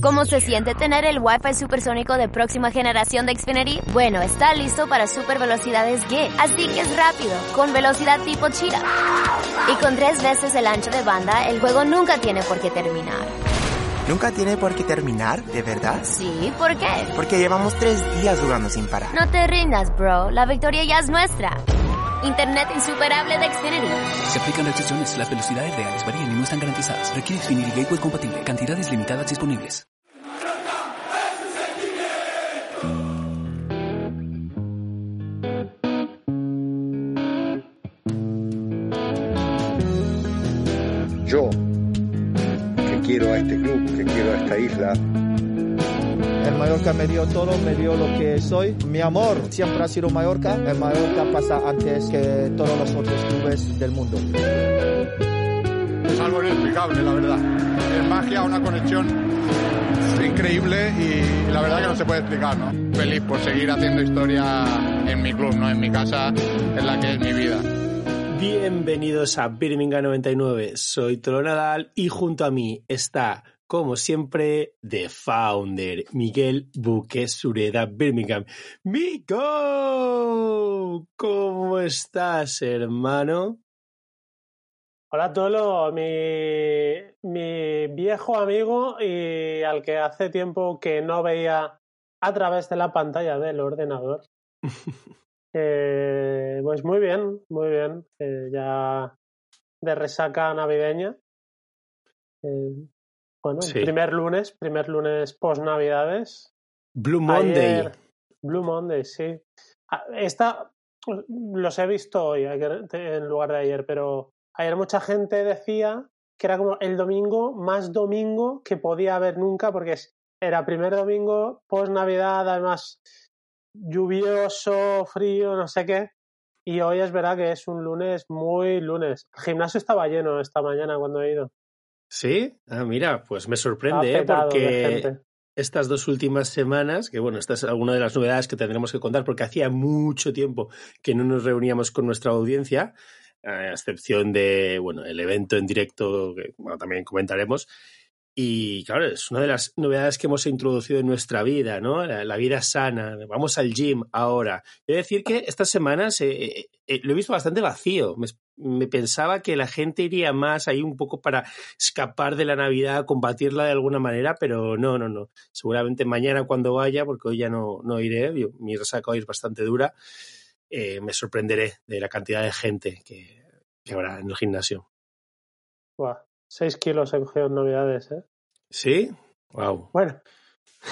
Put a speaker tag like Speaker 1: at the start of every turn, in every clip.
Speaker 1: ¿Cómo se siente tener el Wi-Fi supersónico de próxima generación de Xfinity? Bueno, está listo para super velocidades Gig, así que es rápido, con velocidad tipo Cheetah. Y con tres veces el ancho de banda, el juego nunca tiene por qué terminar.
Speaker 2: ¿Nunca tiene por qué terminar, de verdad?
Speaker 1: Sí, ¿por qué?
Speaker 2: Porque llevamos tres días jugando sin parar.
Speaker 1: No te rindas, bro. La victoria ya es nuestra. Internet insuperable de Xfinity.
Speaker 3: Se aplican restricciones. Las velocidades reales varían y no están garantizadas. Requiere Xfinity Gateway compatible. Cantidades limitadas disponibles.
Speaker 4: Club, que quiero a esta isla,
Speaker 5: El Mallorca me dio todo, me dio lo que soy. Mi amor siempre ha sido Mallorca. El Mallorca pasa antes que todos los otros clubes del mundo.
Speaker 6: Es algo inexplicable, la verdad. Es magia, una conexión increíble y la verdad que no se puede explicar, ¿no? Feliz por seguir haciendo historia en mi club, ¿no? En mi casa, en la que es mi vida.
Speaker 7: Bienvenidos a Birmingham 99. Soy Tolo Nadal y junto a mí está, como siempre, The Founder, Miguel Buque Sureda Birmingham. ¡Mico! ¿Cómo estás, hermano?
Speaker 8: Hola Tolo, mi, mi viejo amigo y al que hace tiempo que no veía a través de la pantalla del ordenador. Eh, pues muy bien, muy bien. Eh, ya de resaca navideña. Eh, bueno,
Speaker 7: Sí.
Speaker 8: primer lunes, primer lunes post navidades.
Speaker 7: Blue Monday.
Speaker 8: Ayer- Blue Monday, sí. Ah, Esta los he visto hoy en lugar de ayer, pero ayer mucha gente decía que era como el domingo más domingo que podía haber nunca, porque era primer domingo post Navidad, además lluvioso, frío, no sé qué. Y hoy es verdad que es un lunes muy lunes. El gimnasio estaba lleno esta mañana cuando he ido.
Speaker 7: ¿Sí? Ah, mira, pues me sorprende, ¿eh? porque estas dos últimas semanas, que bueno, esta es alguna de las novedades que tendremos que contar porque hacía mucho tiempo que no nos reuníamos con nuestra audiencia, a excepción de, bueno, el evento en directo que bueno, también comentaremos. Y claro, es una de las novedades que hemos introducido en nuestra vida, ¿no? La, vida sana, vamos al gym ahora. He de decir que estas semanas eh, eh, eh, lo he visto bastante vacío. Me, pensaba que la gente iría más ahí un poco para escapar de la Navidad, combatirla de alguna manera, pero no, no, no. Seguramente mañana cuando vaya, porque hoy ya no, no iré, mi resaca hoy es bastante dura, me sorprenderé de la cantidad de gente que, habrá en el gimnasio.
Speaker 8: 6 kilos en Geos Novedades, ¿eh?
Speaker 7: ¿Sí? Wow.
Speaker 8: Bueno,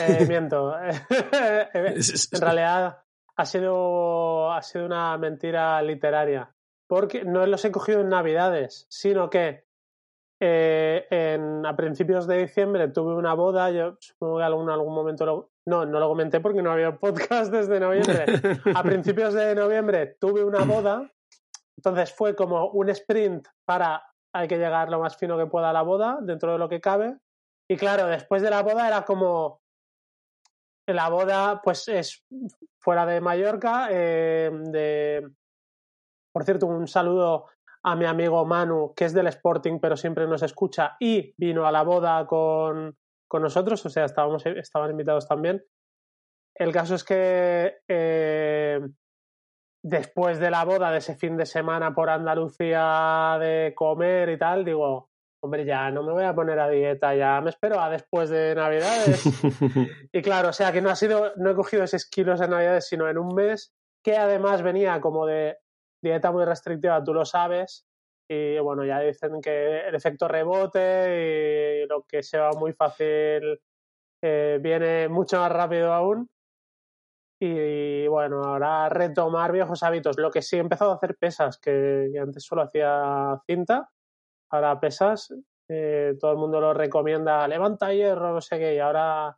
Speaker 8: eh, miento. en realidad ha sido, ha sido una mentira literaria. Porque no los he cogido en Navidades, sino que eh, en, a principios de diciembre tuve una boda, yo supongo que en algún, algún momento lo, no, no lo comenté porque no había podcast desde noviembre. a principios de noviembre tuve una boda, entonces fue como un sprint para hay que llegar lo más fino que pueda a la boda, dentro de lo que cabe. Y claro, después de la boda era como. La boda, pues es fuera de Mallorca. eh, de, por cierto, un saludo a mi amigo Manu, que es del Sporting, pero siempre nos escucha y vino a la boda con, con nosotros, o sea, estábamos, estaban invitados también. El caso es que eh, después de la boda, de ese fin de semana por Andalucía de comer y tal, digo, hombre, ya no me voy a poner a dieta, ya me espero a después de Navidades. Y claro, o sea que no ha sido, no he cogido esos kilos en Navidades, sino en un mes que además venía como de dieta muy restrictiva, tú lo sabes. Y bueno, ya dicen que el efecto rebote y lo que se va muy fácil eh, viene mucho más rápido aún. Y bueno, ahora retomar viejos hábitos. Lo que sí he empezado a hacer pesas, que, antes solo hacía cinta, ahora pesas. eh, todo el mundo lo recomienda, levanta hierro, no sé qué, y ahora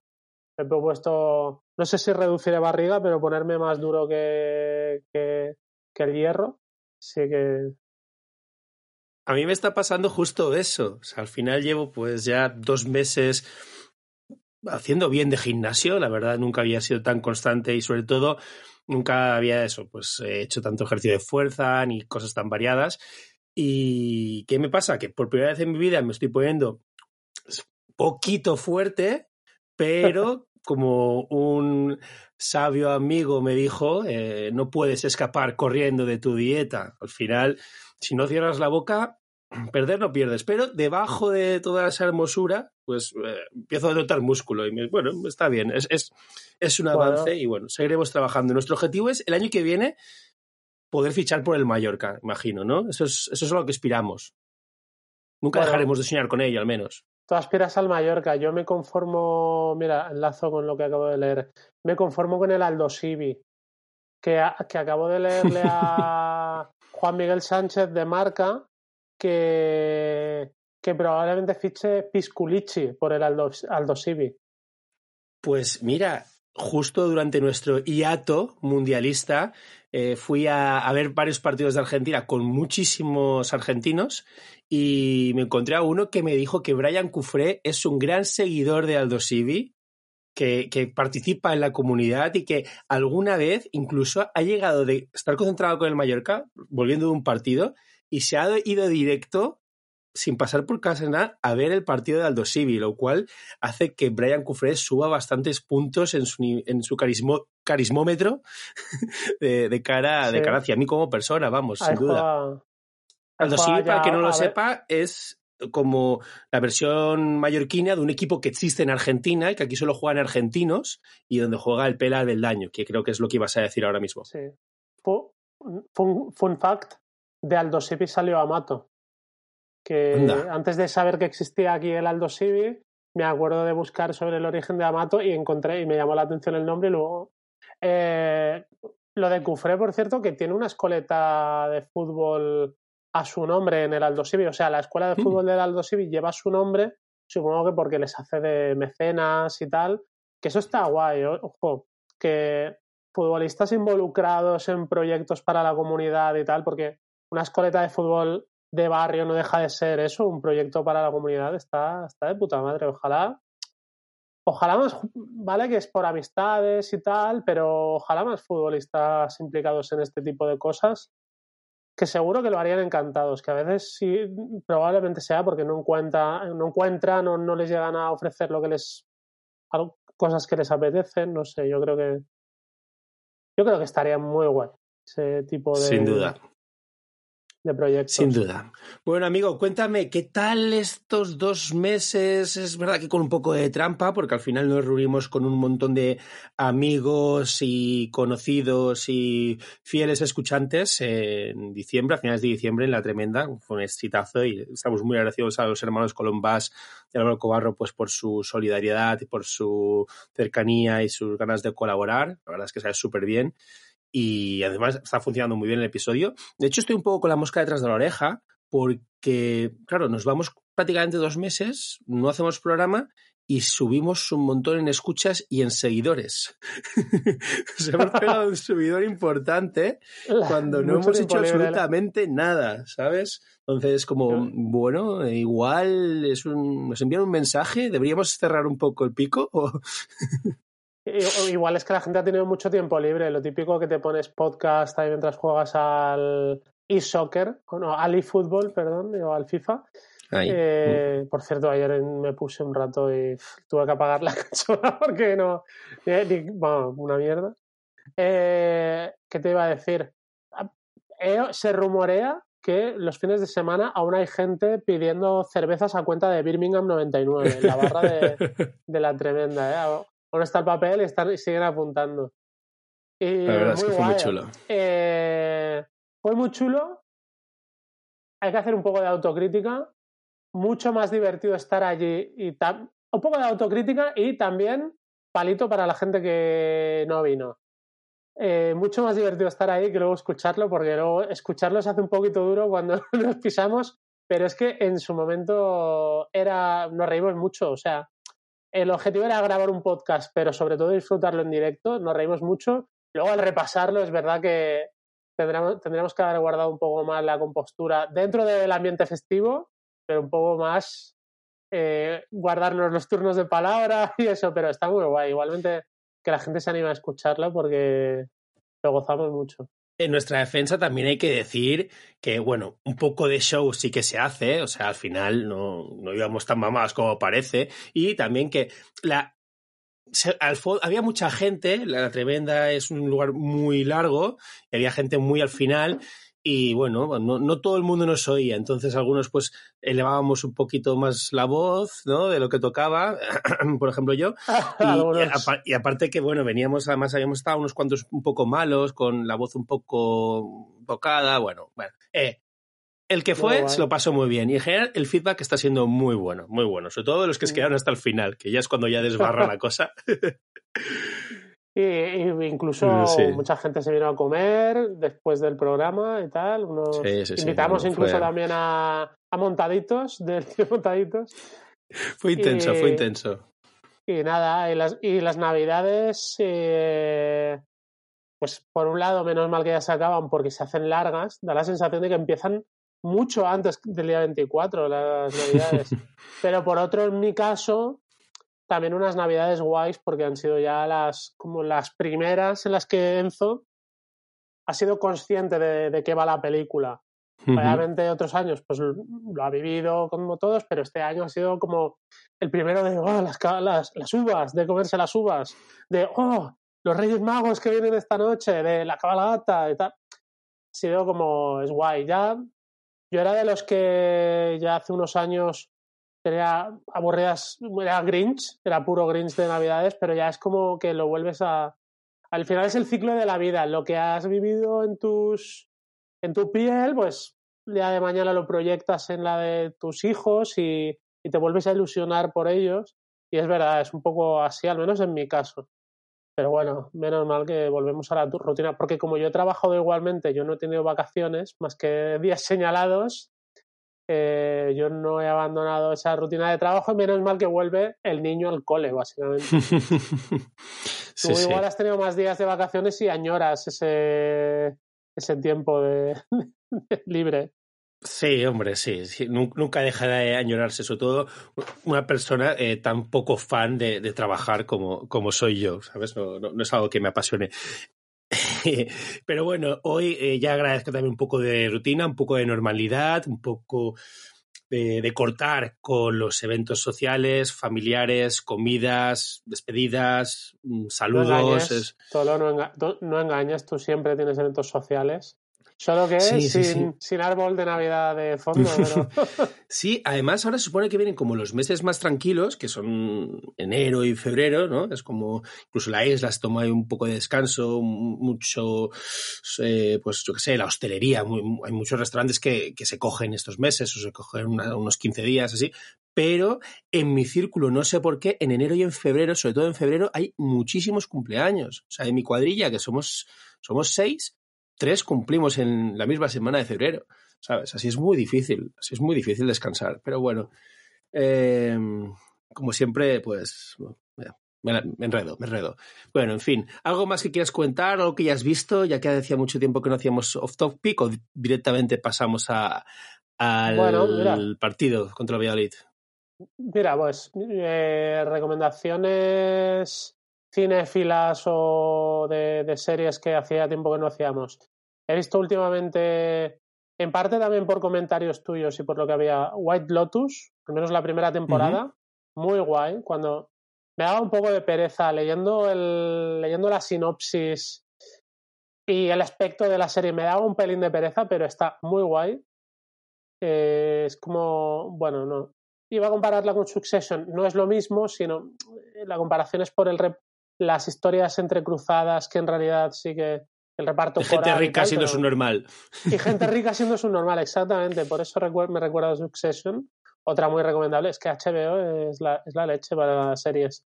Speaker 8: he propuesto, no sé si reduciré barriga, pero ponerme más duro que, que, que el hierro. Así que
Speaker 7: A mí me está pasando justo eso. O sea, al final llevo pues ya dos meses haciendo bien de gimnasio. La verdad, nunca había sido tan constante y sobre todo nunca había eso, pues he hecho tanto ejercicio de fuerza ni cosas tan variadas. ¿Y qué me pasa? Que por primera vez en mi vida me estoy poniendo poquito fuerte, pero como un sabio amigo me dijo, eh, no puedes escapar corriendo de tu dieta. Al final, si no cierras la boca, perder no pierdes, pero debajo de toda esa hermosura, pues eh, empiezo a notar músculo y me, bueno, está bien, es, es, es un avance y bueno, seguiremos trabajando. Nuestro objetivo es el año que viene poder fichar por el Mallorca, imagino, ¿no? Eso es, eso es lo que aspiramos. Nunca dejaremos de soñar con ello, al menos.
Speaker 8: Tú aspiras al Mallorca, yo me conformo, mira, enlazo con lo que acabo de leer, me conformo con el Aldo Sivi, que, que acabo de leerle a Juan Miguel Sánchez de Marca, que, que probablemente fiche Pisculici por el Aldo.
Speaker 7: Pues mira, justo durante nuestro hiato mundialista eh, fui a, ver varios partidos de Argentina con muchísimos argentinos y me encontré a uno que me dijo que Brian Cufré es un gran seguidor de Aldo Civi, que, que, participa en la comunidad y que alguna vez incluso ha llegado de estar concentrado con el Mallorca, volviendo de un partido, y se ha ido directo sin pasar por casa a ver el partido de Aldo Civi, lo cual hace que Brian Cufré suba bastantes puntos en su, en su carismo, carismómetro de, de cara, sí. de cara hacia mí como persona, vamos, sin duda. Aldo Civi, para que no lo sepa, es como la versión mallorquina de un equipo que existe en Argentina y que aquí solo juegan argentinos y donde juega el Pela del Daño, que creo que es lo que ibas a decir ahora mismo.
Speaker 8: Sí. Fun, fun fact, de Aldo Civi salió Amato. Que Anda. antes de saber que existía aquí el Aldo Civi, me acuerdo de buscar sobre el origen de Amato y encontré, y me llamó la atención el nombre y luego... Eh, lo de Cufré, por cierto, que tiene una escoleta de fútbol a su nombre en el Aldo Civi. O sea, la escuela de fútbol del Aldo Civi lleva su nombre, supongo que porque les hace de mecenas y tal. Que eso está guay, ojo, que futbolistas involucrados en proyectos para la comunidad y tal, porque una escoleta de fútbol de barrio no deja de ser eso, un proyecto para la comunidad, está, está de puta madre. Ojalá, ojalá más, vale que es por amistades y tal, pero ojalá más futbolistas implicados en este tipo de cosas que seguro que lo harían encantados, que a veces sí, probablemente sea porque no, encuentra, no encuentran o no les llegan a ofrecer lo que les cosas que les apetecen, no sé, yo creo que yo creo que estaría muy guay ese tipo de
Speaker 7: Sin duda
Speaker 8: de proyectos.
Speaker 7: Sin duda. Bueno, amigo, cuéntame, ¿qué tal estos dos meses? Es verdad que con un poco de trampa, porque al final nos reunimos con un montón de amigos y conocidos y fieles escuchantes en diciembre, a finales de diciembre, en La Tremenda. Fue un exitazo y estamos muy agradecidos a los hermanos Colombás y Álvaro Cobarro pues, por su solidaridad y por su cercanía y sus ganas de colaborar. La verdad es que sale súper bien y además está funcionando muy bien el episodio. De hecho, estoy un poco con la mosca detrás de la oreja porque, claro, nos vamos prácticamente dos meses, no hacemos programa y subimos un montón en escuchas y en seguidores. Se hemos pegado un subidor importante cuando no hemos hecho absolutamente nada, ¿sabes? Entonces, como, bueno, igual es un, nos envían un mensaje, deberíamos cerrar un poco el pico o...
Speaker 8: Igual es que la gente ha tenido mucho tiempo libre. Lo típico que te pones podcast ahí mientras juegas al e-soccer, no, al e-fútbol, perdón, o al FIFA. Eh, por cierto, ayer me puse un rato y tuve que apagar la consola porque no. Bueno, una mierda. Eh, ¿Qué te iba a decir? Eh, se rumorea que los fines de semana aún hay gente pidiendo cervezas a cuenta de Birmingham 99, la barra de, de la tremenda. Ahora está el papel y, están, y siguen apuntando. Y
Speaker 7: la verdad es que fue
Speaker 8: guay.
Speaker 7: muy chulo.
Speaker 8: Eh, fue muy chulo. Hay que hacer un poco de autocrítica. Mucho más divertido estar allí y un poco de autocrítica y también palito para la gente que no vino. Eh, mucho más divertido estar ahí que luego escucharlo, porque luego escucharlo se hace un poquito duro cuando nos pisamos, pero es que en su momento era, nos reímos mucho, o sea, el objetivo era grabar un podcast, pero sobre todo disfrutarlo en directo, nos reímos mucho. Luego al repasarlo es verdad que tendremos, tendremos que haber guardado un poco más la compostura dentro del ambiente festivo, pero un poco más eh, guardarnos los turnos de palabra y eso, pero está muy guay. Igualmente que la gente se anime a escucharlo porque lo gozamos mucho.
Speaker 7: En nuestra defensa también hay que decir que, bueno, un poco de show sí que se hace, o sea, al final no, no íbamos tan mamados como parece, y también que la, había mucha gente, la Tremenda es un lugar muy largo, y había gente muy al final, y bueno, no, todo el mundo nos oía, entonces algunos pues elevábamos un poquito más la voz, ¿no? De lo que tocaba, por ejemplo yo, y, aparte que bueno, veníamos, además habíamos estado unos cuantos un poco malos, con la voz un poco tocada, bueno, bueno, eh, el que fue se lo pasó muy bien. Y en general el feedback está siendo muy bueno, muy bueno, sobre todo de los que se quedaron hasta el final, que ya es cuando ya desbarra la cosa.
Speaker 8: y, incluso mucha gente se vino a comer después del programa y tal. invitamos incluso también a, Montaditos, de Montaditos.
Speaker 7: Fue intenso, fue intenso.
Speaker 8: Y nada, y las, y las navidades, eh, pues por un lado, menos mal que ya se acaban porque se hacen largas, da la sensación de que empiezan mucho antes del día 24, las navidades. Pero por otro, en mi caso, también unas navidades guays porque han sido ya las, como las primeras en las que Enzo ha sido consciente de, qué va la película. Obviamente otros años pues lo ha vivido como todos, pero este año ha sido como el primero de oh, las, las, las uvas, de comerse las uvas, de oh, los Reyes Magos que vienen esta noche, de la cabalgata y tal. Ha sido como, es guay. Ya yo era de los que ya hace unos años tenía aburridas, era Grinch, era puro Grinch de Navidades, pero ya es como que lo vuelves a... Al final es el ciclo de la vida, lo que has vivido en tus en tu piel, pues ya de mañana lo proyectas en la de tus hijos y, y te vuelves a ilusionar por ellos. Y es verdad, es un poco así, al menos en mi caso. Pero bueno, menos mal que volvemos a la rutina, porque como yo he trabajado igualmente, yo no he tenido vacaciones más que días señalados, eh, yo no he abandonado esa rutina de trabajo y menos mal que vuelve el niño al cole, básicamente. Tú igual has tenido más días de vacaciones y añoras ese, ese tiempo de libre.
Speaker 7: Sí, hombre, sí, Nunca deja de añorarse, sobre todo una persona eh, tan poco fan de, trabajar como, como, soy yo, ¿sabes? No, no, es algo que me apasione. Pero bueno, hoy eh, ya agradezco también un poco de rutina, un poco de normalidad, un poco de, cortar con los eventos sociales, familiares, comidas, despedidas, mm, saludos.
Speaker 8: No no, no engañes, tú siempre tienes eventos sociales. Solo que sin, árbol de Navidad de fondo.
Speaker 7: sí, además ahora se supone que vienen como los meses más tranquilos, que son enero y febrero, ¿no? Es como, incluso la isla se toma un poco de descanso, mucho, eh, pues yo qué sé, la hostelería, hay muchos restaurantes que, se cogen estos meses o se cogen unos 15 días así, pero en mi círculo, no sé por qué, en enero y en febrero, sobre todo en febrero, hay muchísimos cumpleaños. O sea, en mi cuadrilla, que somos, somos seis, tres cumplimos en la misma semana de febrero, ¿sabes? Así es muy difícil, así es muy difícil descansar. Pero bueno, em, como siempre, pues me, enredo, me enredo. Bueno, en fin, ¿algo más que quieras contar, algo que ya has visto, ya que hacía mucho tiempo que no hacíamos off topic o directamente pasamos a, al partido contra el Valladolid?
Speaker 8: Mira, pues eh, recomendaciones cinéfilas o de, series que hacía tiempo que no hacíamos. He visto últimamente, en parte también por comentarios tuyos y por lo que había, White Lotus, al menos la primera temporada, muy guay, cuando me daba un poco de pereza leyendo, el, leyendo la sinopsis y el aspecto de la serie, me daba un pelín de pereza, pero está muy guay. Eh, es como, bueno, no. Iba a compararla con Succession, no es lo mismo, sino la comparación es por el, las historias entrecruzadas que en realidad sí que el reparto.
Speaker 7: gente rica siendo su normal.
Speaker 8: Y gente rica siendo su normal, exactamente. Por eso me recuerda a Succession. Otra muy recomendable es que HBO es la, es la leche para las series.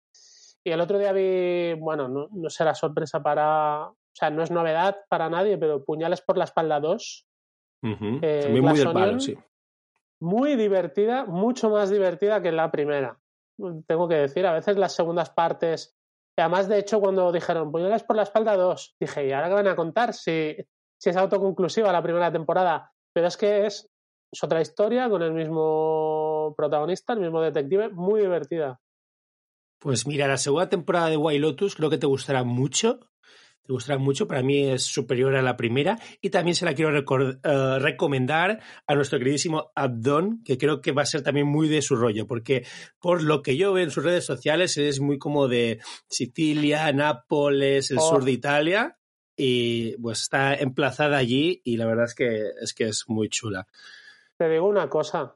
Speaker 8: Y el otro día vi, bueno, no, no, será sorpresa para. O sea, no es novedad para nadie, pero Puñales por la espalda 2.
Speaker 7: Eh, muy del palo, sí.
Speaker 8: Muy divertida, mucho más divertida que la primera. Tengo que decir, a veces las segundas partes además, de hecho, cuando dijeron puñales por la espalda 2, dije, ¿y ahora qué van a contar? Si, si es autoconclusiva la primera temporada. Pero es que es, otra historia con el mismo protagonista, el mismo detective, muy divertida.
Speaker 7: Pues mira, la segunda temporada de White Lotus creo que te gustará mucho. Te gustará mucho. Para mí es superior a la primera y también se la quiero uh, recomendar a nuestro queridísimo Abdon, que creo que va a ser también muy de su rollo, porque por lo que yo veo en sus redes sociales es muy como de Sicilia, Nápoles, el sur de Italia y pues está emplazada allí y la verdad es que es que es muy chula.
Speaker 8: Te digo una cosa,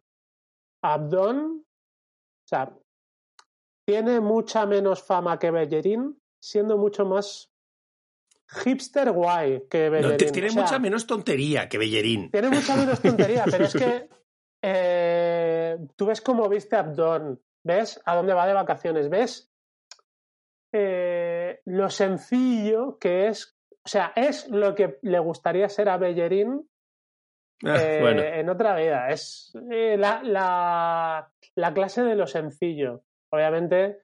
Speaker 8: Abdon, o sea, tiene mucha menos fama que Bellerín, siendo mucho más hipster guay que Bellerín.
Speaker 7: tiene mucha menos tontería que Bellerín.
Speaker 8: Tiene mucha menos tontería, pero es que eh, tú ves cómo viste Abdon, ves a dónde va de vacaciones, ves eh, lo sencillo que es, o sea, es lo que le gustaría ser a Bellerín ah, eh, en otra vida. Es la, la, la, clase de lo sencillo. Obviamente,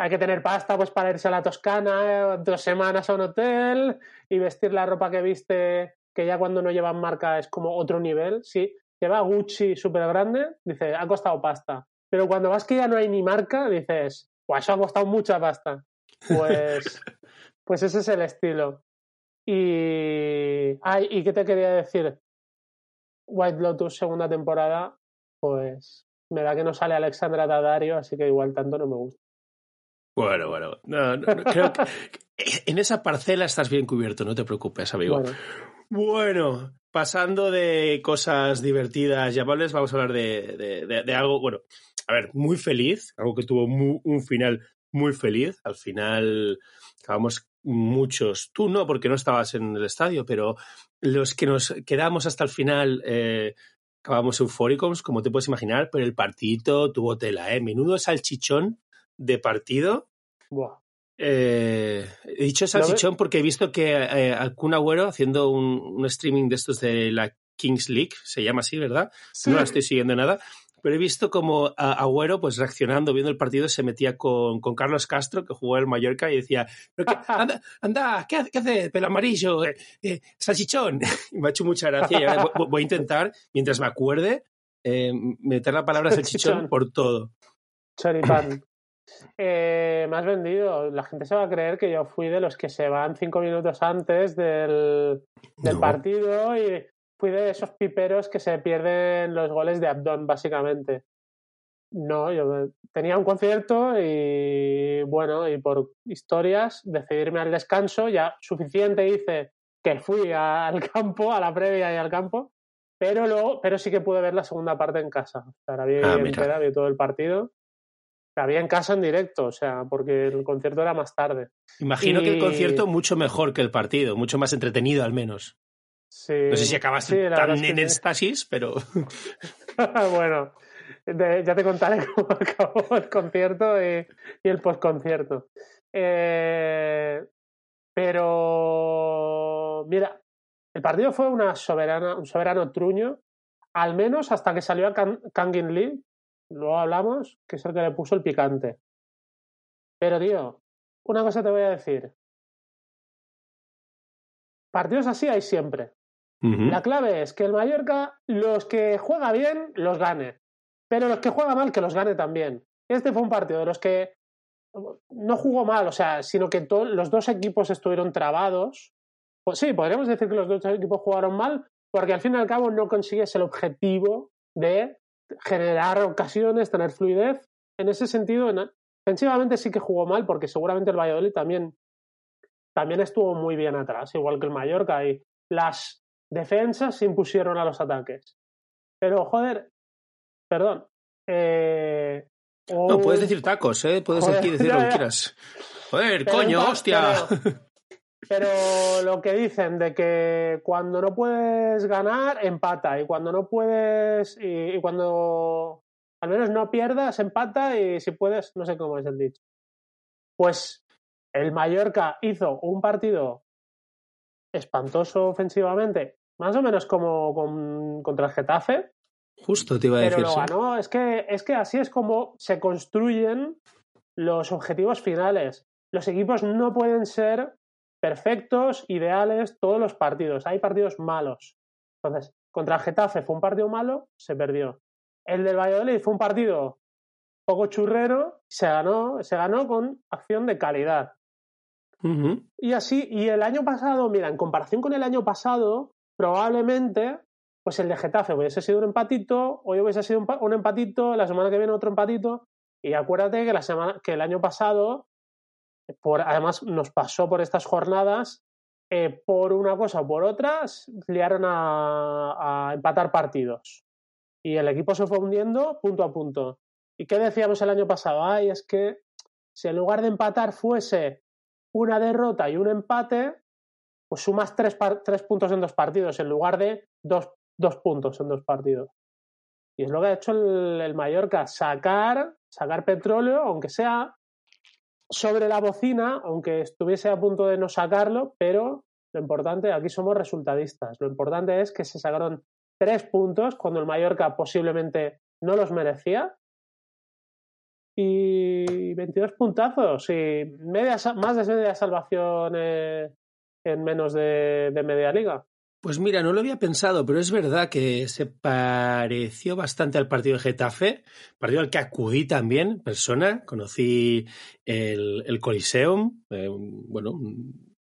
Speaker 8: hay que tener pasta pues para irse a la Toscana eh, dos semanas a un hotel y vestir la ropa que viste que ya cuando no llevan marca es como otro nivel. Sí, lleva Gucci súper grande, dice, ha costado pasta. Pero cuando vas que ya no hay ni marca, dices, pues eso ha costado mucha pasta. Pues, pues ese es el estilo. Y, ay, ¿y qué te quería decir? White Lotus segunda temporada, pues me da que no sale Alexandra Daddario, así que igual tanto no me gusta.
Speaker 7: Bueno, bueno, creo que en esa parcela estás bien cubierto, no te preocupes, amigo. Bueno, pasando de cosas divertidas y amables, vamos a hablar de, de, algo, bueno, a ver, muy feliz, algo que tuvo un final muy feliz. Al final acabamos muchos, tú no, porque no estabas en el estadio, pero los que nos quedamos hasta el final eh, acabamos eufóricos, como te puedes imaginar, pero el partidito tuvo tela, ¿eh? Menudo salchichón de partido. Eh, he dicho salchichón porque he visto que eh, Kun Agüero haciendo un, streaming de estos de la Kings League, se llama así, ¿verdad? No la estoy siguiendo nada. Pero he visto como Agüero, pues reaccionando, viendo el partido, se metía con, con Carlos Castro, que jugó el Mallorca, y decía, anda, anda, ¿qué hace, hace pelo amarillo? Eh, eh salchichón. Y me ha hecho mucha gracia. voy a intentar, mientras me acuerde, eh, meter la palabra salchichón por todo.
Speaker 8: Choripán. Eh, me has vendido. La gente se va a creer que yo fui de los que se van cinco minutos antes del, del partido y fui de esos piperos que se pierden los goles de Abdón, básicamente. No, yo tenía un concierto y bueno, y por historias decidirme al descanso, ya suficiente hice que fui al campo, a la previa y al campo, pero luego, pero sí que pude ver la segunda parte en casa. O sea, la vi ah, entera, vi todo el partido había en casa en directo, o sea, porque el concierto era más tarde.
Speaker 7: Imagino que el concierto mucho mejor que el partido, mucho más entretenido al menos.
Speaker 8: Sí,
Speaker 7: no sé si acabaste tan en éxtasis, pero...
Speaker 8: bueno, ya te contaré cómo acabó el concierto y, el postconcierto. Eh, pero, mira, el partido fue una soberana, un soberano truño, al menos hasta que salió a Kangin Lee, luego hablamos, que es el que le puso el picante. Pero, tío, una cosa te voy a decir. Partidos así hay siempre. La clave es que el Mallorca, los que juega bien, los gane. Pero los que juega mal, que los gane también. Este fue un partido de los que no jugó mal, o sea, sino que los dos equipos estuvieron trabados. Pues sí, podríamos decir que los dos equipos jugaron mal, porque al fin y al cabo no consigues el objetivo de generar ocasiones, tener fluidez. En ese sentido, ofensivamente sí que jugó mal, porque seguramente el Valladolid también, también estuvo muy bien atrás, igual que el Mallorca, y las defensas se impusieron a los ataques. Pero, joder, perdón. Eh,
Speaker 7: no, puedes decir tacos, ¿eh? Puedes decir lo que quieras. Joder, coño, hostia.
Speaker 8: Pero lo que dicen de que cuando no puedes ganar, empata. Y cuando no puedes. Y, cuando al menos no pierdas, empata. Y si puedes, no sé cómo es el dicho. Pues el Mallorca hizo un partido espantoso ofensivamente, más o menos como con, contra el Getafe.
Speaker 7: Justo te iba a decir.
Speaker 8: Pero lo ganó. Es que, es que así es como se construyen los objetivos finales. Los equipos no pueden ser perfectos, ideales, todos los partidos. Hay partidos malos. Entonces, contra el Getafe fue un partido malo, se perdió. El del Valladolid fue un partido poco churrero, se ganó, se ganó con acción de calidad. Y así, y el año pasado, mira, en comparación con el año pasado, probablemente, pues el de Getafe hubiese sido un empatito, hoy hubiese sido un, empatito, la semana que viene otro empatito, y acuérdate que, la semana, que el año pasado, además nos pasó por estas jornadas, eh, por una cosa o por otras, liaron a, a empatar partidos. Y el equipo se fue hundiendo punto a punto. ¿Y qué decíamos el año pasado? Ay, es que si en lugar de empatar fuese una derrota y un empate, pues sumas tres, tres puntos en dos partidos en lugar de dos, dos, puntos en dos partidos. Y es lo que ha hecho el, el, Mallorca, sacar, sacar petróleo, aunque sea sobre la bocina, aunque estuviese a punto de no sacarlo, pero lo importante, aquí somos resultadistas, lo importante es que se sacaron tres puntos cuando el Mallorca posiblemente no los merecía y 22 puntazos y media, más de media salvación eh, en menos de, media liga.
Speaker 7: Pues mira, no lo había pensado, pero es verdad que se pareció bastante al partido de Getafe, partido al que acudí también, persona, conocí el, el Coliseum, eh, bueno, un,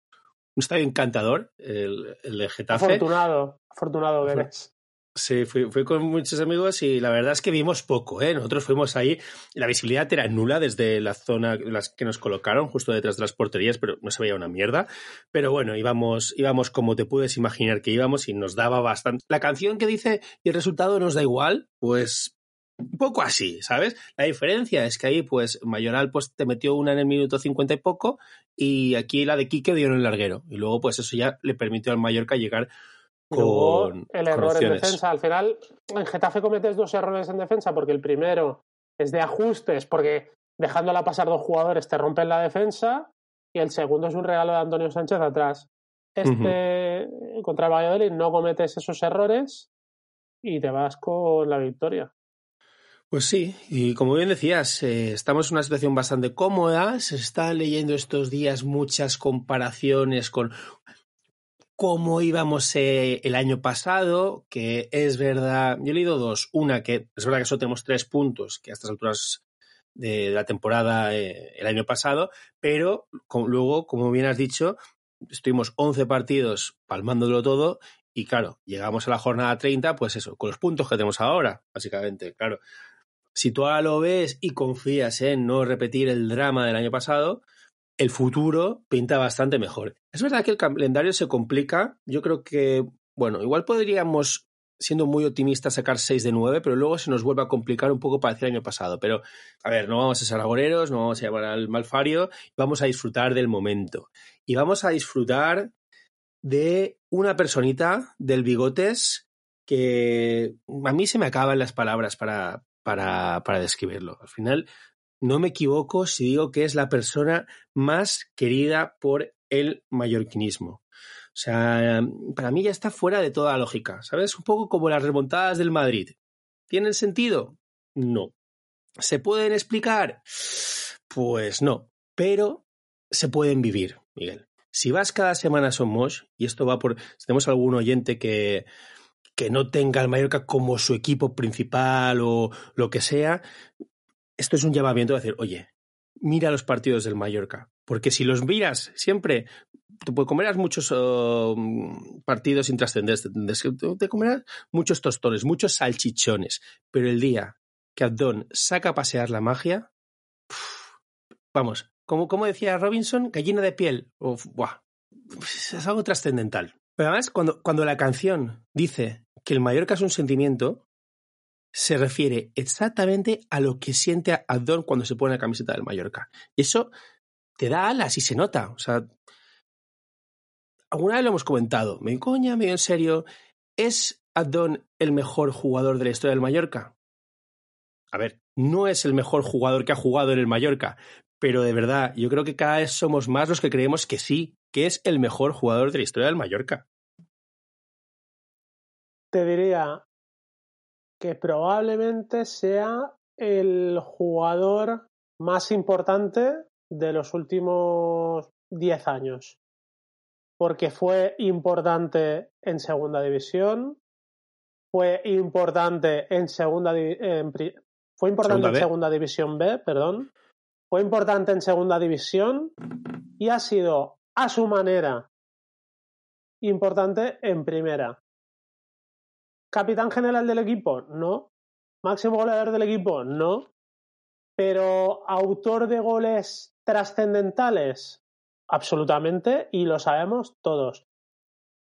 Speaker 7: estadio encantador, el, el de Getafe.
Speaker 8: Afortunado, afortunado que eres.
Speaker 7: Sí, fui, con muchos amigos y la verdad es que vimos poco, ¿eh? Nosotros fuimos ahí, la visibilidad era nula desde la zona las que nos colocaron, justo detrás de las porterías, pero no se veía una mierda. Pero bueno, íbamos, íbamos como te puedes imaginar que íbamos y nos daba bastante. La canción que dice y el resultado nos da igual, pues un poco así, ¿sabes? La diferencia es que ahí, pues, Mayoral pues, te metió una en el minuto cincuenta y poco y aquí la de Quique dio en el larguero. Y luego, pues, eso ya le permitió al Mallorca llegar con
Speaker 8: el error en defensa. Al final, en Getafe cometes dos errores en defensa porque el primero es de ajustes, porque dejándola pasar dos jugadores te rompen la defensa, y el segundo es un regalo de Antonio Sánchez atrás. Este contra el Valladolid no cometes esos errores y te vas con la victoria.
Speaker 7: Pues sí, y como bien decías, eh, estamos en una situación bastante cómoda. Se están leyendo estos días muchas comparaciones con cómo íbamos eh, el año pasado, que es verdad, yo he leído dos. Una, que es verdad que solo tenemos tres puntos, que a estas alturas de la temporada eh, el año pasado, pero luego, como bien has dicho, estuvimos 11 partidos palmándolo todo y claro, llegamos a la jornada 30, pues eso, con los puntos que tenemos ahora, básicamente, claro. Si tú ahora lo ves y confías en no repetir el drama del año pasado, el futuro pinta bastante mejor. Es verdad que el calendario se complica. Yo creo que, bueno, igual podríamos, siendo muy optimistas, sacar 6 de 9, pero luego se nos vuelve a complicar un poco para el año pasado. Pero, a ver, no vamos a ser agoreros, no vamos a llamar al malfario, vamos a disfrutar del momento. Y vamos a disfrutar de una personita del bigotes que a mí se me acaban las palabras para, para, para describirlo. Al final, no me equivoco si digo que es la persona más querida por el mallorquinismo. O sea, para mí ya está fuera de toda lógica, ¿sabes? Un poco como las remontadas del Madrid. ¿Tienen sentido? No. ¿Se pueden explicar? Pues no. Pero se pueden vivir, Miguel. Si vas cada semana a Somos, y esto va por. Si tenemos algún oyente que, que no tenga al Mallorca como su equipo principal o lo que sea, esto es un llamamiento de decir, oye, mira los partidos del Mallorca, porque si los miras siempre, te comerás muchos oh, partidos intrascendentes, te comerás muchos tostones, muchos salchichones, pero el día que Abdón saca a pasear la magia, vamos, como, como decía Robinson, gallina de piel, es algo trascendental. Pero además, cuando, cuando la canción dice que el Mallorca es un sentimiento, se refiere exactamente a lo que siente Abdón cuando se pone la camiseta del Mallorca. Y eso te da alas y se nota. O sea, alguna vez lo hemos comentado, me coña, medio en serio, ¿es Abdón el mejor jugador de la historia del Mallorca? A ver, no es el mejor jugador que ha jugado en el Mallorca, pero de verdad, yo creo que cada vez somos más los que creemos que sí, que es el mejor jugador de la historia del Mallorca.
Speaker 8: Te diría, que probablemente sea el jugador más importante de los últimos 10 años. Porque fue importante en segunda división, fue importante en segunda fue importante en segunda división B, perdón. Fue importante en segunda división y ha sido a su manera importante en primera. ¿Capitán general del equipo? No. ¿Máximo goleador del equipo? No. Pero autor de goles trascendentales? Absolutamente, y lo sabemos todos.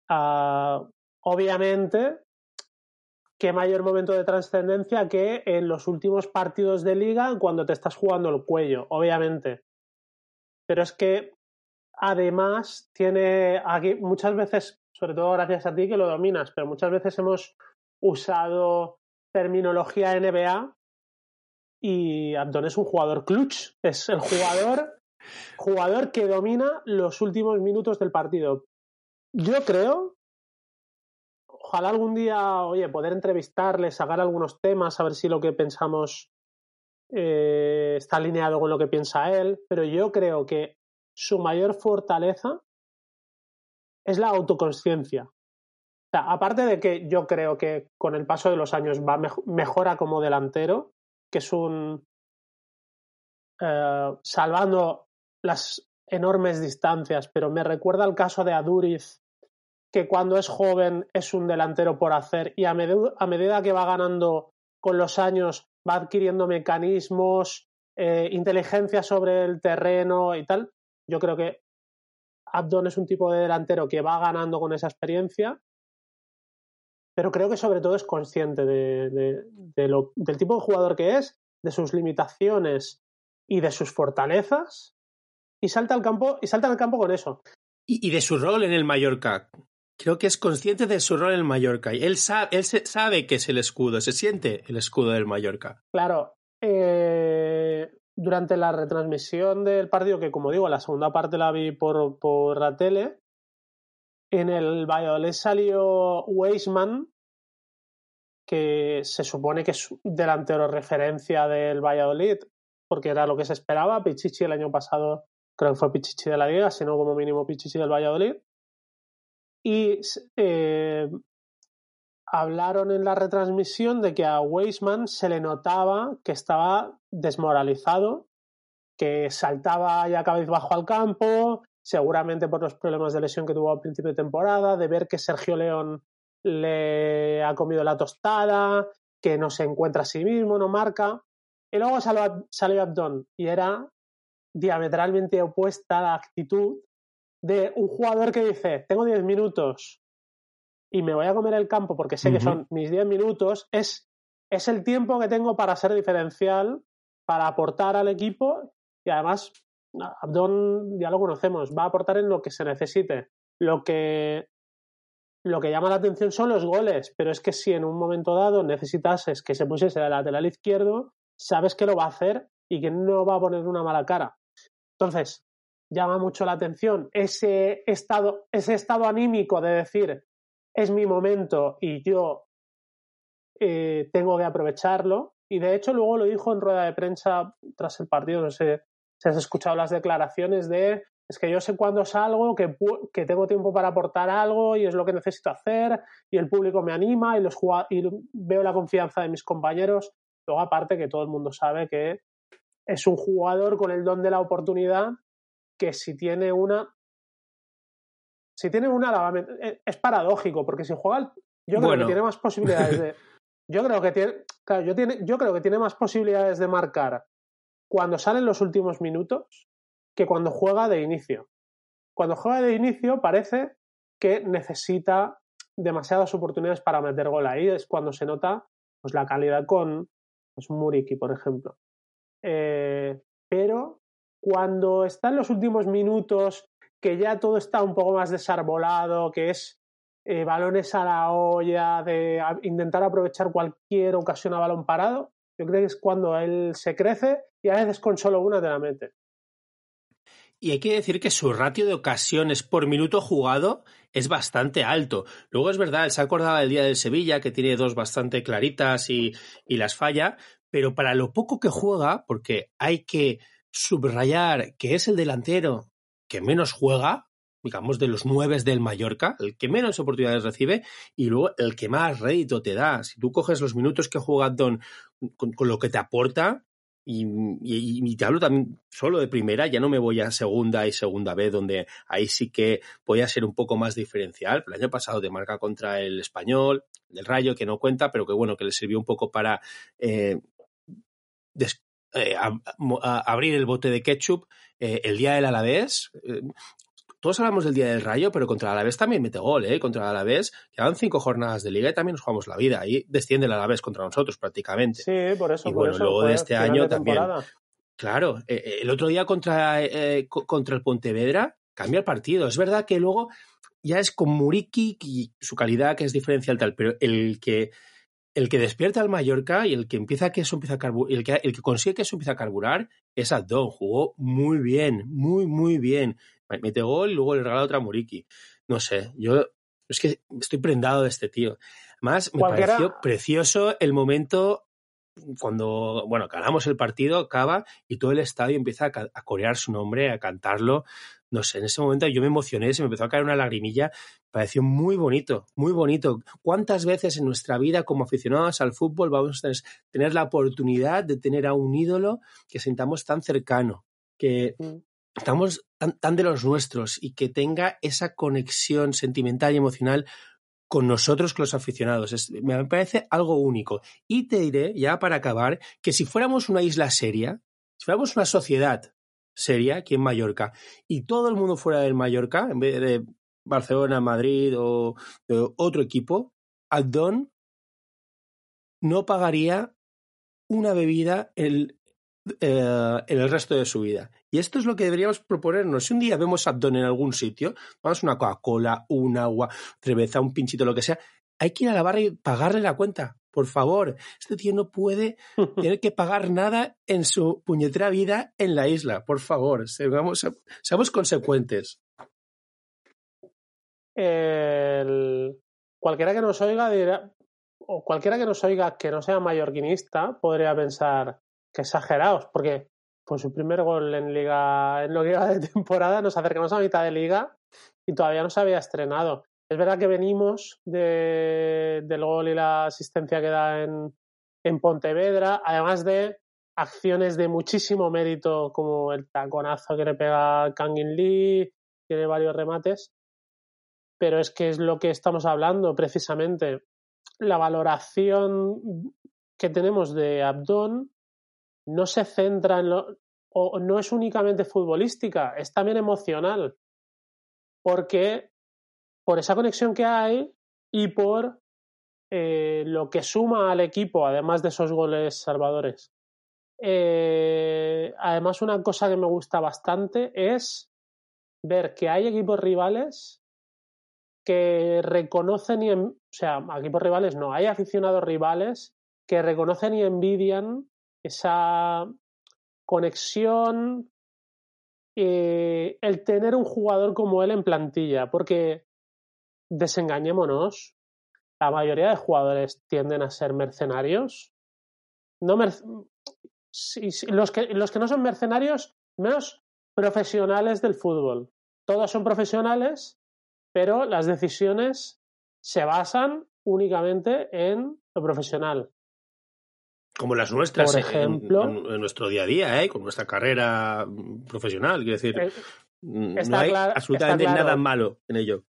Speaker 8: Ah, obviamente, qué mayor momento de trascendencia que en los últimos partidos de liga cuando te estás jugando el cuello, obviamente. Pero es que además tiene aquí muchas veces, sobre todo gracias a ti que lo dominas, pero muchas veces hemos usado terminología NBA y Anton es un jugador clutch, es el jugador jugador que domina los últimos minutos del partido. Yo creo ojalá algún día, oye, poder entrevistarles, sacar algunos temas, a ver si lo que pensamos eh, está alineado con lo que piensa él, pero yo creo que su mayor fortaleza es la autoconsciencia. O sea, aparte de que yo creo que con el paso de los años va mejora como delantero, que es un eh, salvando las enormes distancias, pero me recuerda el caso de Aduriz que cuando es joven es un delantero por hacer y a, medida que va ganando con los años va adquiriendo mecanismos, eh, inteligencia sobre el terreno y tal. Yo creo que Abdon es un tipo de delantero que va ganando con esa experiencia, pero creo que sobre todo es consciente de, lo, del tipo de jugador que es, de sus limitaciones y de sus fortalezas y salta al campo y salta al campo con eso.
Speaker 7: y de su rol en el Mallorca creo que es consciente de su rol en el Mallorca. Y él sabe, él sabe que es el escudo, se siente el escudo del Mallorca.
Speaker 8: Claro. Eh, durante la retransmisión del partido, que como digo, la segunda parte la vi por, por la tele, en el Valladolid salió Weisman, que se supone que es delantero referencia del Valladolid, porque era lo que se esperaba. Pichichi el año pasado creo que fue Pichichi de la Liga, sino como mínimo Pichichi del Valladolid y eh, hablaron en la retransmisión de que a Weisman se le notaba que estaba desmoralizado, que saltaba ya cabizbajo al campo, seguramente por los problemas de lesión que tuvo al principio de temporada, de ver que Sergio León le ha comido la tostada, que no se encuentra a sí mismo, no marca. Y luego salió, salió Abdón y era diametralmente opuesta la actitud de un jugador que dice, tengo 10 minutos y me voy a comer el campo porque sé que son mis 10 minutos, es, es el tiempo que tengo para ser diferencial, para aportar al equipo y además Abdón ya lo conocemos, va a aportar en lo que se necesite. Lo que, lo que llama la atención son los goles, pero es que si en un momento dado necesitases que se pusiese de lateral izquierdo, sabes que lo va a hacer y que no va a poner una mala cara. Entonces, llama mucho la atención ese estado, ese estado anímico de decir es mi momento y yo eh, tengo que aprovecharlo. Y de hecho luego lo dijo en rueda de prensa tras el partido, no sé si has escuchado las declaraciones de es que yo sé cuándo salgo, que, que tengo tiempo para aportar algo y es lo que necesito hacer y el público me anima y, los y veo la confianza de mis compañeros. Luego aparte que todo el mundo sabe que es un jugador con el don de la oportunidad que si tiene una. Si tiene una, eh, es paradójico, porque si juega. Yo creo que tiene más posibilidades de. Yo creo que tiene. Claro, yo, tiene, yo creo que tiene más posibilidades de marcar cuando salen los últimos minutos que cuando juega de inicio. Cuando juega de inicio parece que necesita demasiadas oportunidades para meter gol. Ahí es cuando se nota pues, la calidad con pues, Muriki, por ejemplo. Eh, pero cuando está en los últimos minutos, que ya todo está un poco más desarbolado, que es eh, balones a la olla, de intentar aprovechar cualquier ocasión a balón parado, yo creo que es cuando él se crece y a veces con solo una te la mete.
Speaker 7: Y hay que decir que su ratio de ocasiones por minuto jugado es bastante alto. Luego es verdad, se acordaba del día del Sevilla, que tiene dos bastante claritas y, y las falla, pero para lo poco que juega, porque hay que subrayar que es el delantero que menos juega, digamos, de los nueve del Mallorca, el que menos oportunidades recibe y luego el que más rédito te da. Si tú coges los minutos que juega Don con, lo que te aporta, Y, y, y, te hablo también solo de primera, ya no me voy a segunda y segunda vez, donde ahí sí que podía ser un poco más diferencial. El año pasado de marca contra el español, el Rayo, que no cuenta, pero que bueno, que le sirvió un poco para eh, des, eh, a, a, abrir el bote de ketchup. Eh, el día del Alavés, eh, todos hablamos del día del Rayo, pero contra el Alavés también mete gol, ¿eh? Contra el Alavés quedan cinco jornadas de liga y también nos jugamos la vida. Ahí desciende el Alavés contra nosotros prácticamente.
Speaker 8: Sí, por eso.
Speaker 7: Y bueno,
Speaker 8: eso,
Speaker 7: luego de este año
Speaker 8: de
Speaker 7: también. Claro, eh, el otro día contra, eh, contra el Pontevedra cambia el partido. Es verdad que luego ya es con Muriki y su calidad que es diferencial tal, pero el que el que despierta al Mallorca y el que empieza que eso empieza a carburar, el que, el que consigue que eso empiece a carburar es Abdón. Jugó muy bien, muy, muy bien. Mete gol y luego le regala otra a Muriki. No sé, yo es que estoy prendado de este tío. Además, me
Speaker 8: Cualquiera-
Speaker 7: pareció precioso el momento cuando, bueno, ganamos el partido, acaba y todo el estadio empieza a, a corear su nombre, a cantarlo. No sé, en ese momento yo me emocioné, se me empezó a caer una lagrimilla. Pareció muy bonito, muy bonito. ¿Cuántas veces en nuestra vida como aficionados al fútbol vamos a tener, la oportunidad de tener a un ídolo que sintamos tan cercano, que
Speaker 8: Mm.
Speaker 7: Estamos tan, de los nuestros y que tenga esa conexión sentimental y emocional con nosotros, con los aficionados. Me parece algo único. Y te diré, ya para acabar, que si fuéramos una isla seria, si fuéramos una sociedad seria aquí en Mallorca y todo el mundo fuera del Mallorca, en vez de Barcelona, Madrid o otro equipo, Aldón no pagaría una bebida el, eh, en el resto de su vida. Y esto es lo que deberíamos proponernos. Si un día vemos Abdón en algún sitio, vamos a una Coca-Cola, un agua, cerveza, un pinchito, lo que sea, hay que ir a la barra y pagarle la cuenta. Por favor, este tío no puede tener que pagar nada en su puñetera vida en la isla. Por favor, seamos, seamos consecuentes.
Speaker 8: el- cualquiera que nos oiga dirá, o cualquiera que nos oiga que no sea mallorquinista podría pensar que exagerados, porque con su primer gol en liga, en lo que iba de temporada, nos acercamos a mitad de liga y todavía no se había estrenado. Es verdad que venimos de, del gol y la asistencia que da en, en Pontevedra, además de acciones de muchísimo mérito, como el taconazo que le pega Kangin Lee, tiene varios remates pero es que es lo que estamos hablando precisamente. La valoración que tenemos de Abdón no se centra en lo, o no es únicamente futbolística, es también emocional. Porque por esa conexión que hay y por eh, lo que suma al equipo, además de esos goles salvadores. Eh, además, una cosa que me gusta bastante es ver que hay equipos rivales que reconocen y, en, o sea, equipos rivales no, hay aficionados rivales que reconocen y envidian esa conexión, eh, el tener un jugador como él en plantilla, porque desengañémonos, la mayoría de jugadores tienden a ser mercenarios. No los, que, los que no son mercenarios, menos profesionales del fútbol. Todos son profesionales, pero las decisiones se basan únicamente en lo profesional.
Speaker 7: Como las nuestras,
Speaker 8: Por ejemplo,
Speaker 7: en, en, en nuestro día a día, ¿eh? con nuestra carrera profesional. Quiero decir,
Speaker 8: eh,
Speaker 7: no hay
Speaker 8: clar-
Speaker 7: absolutamente
Speaker 8: claro.
Speaker 7: nada malo en ello.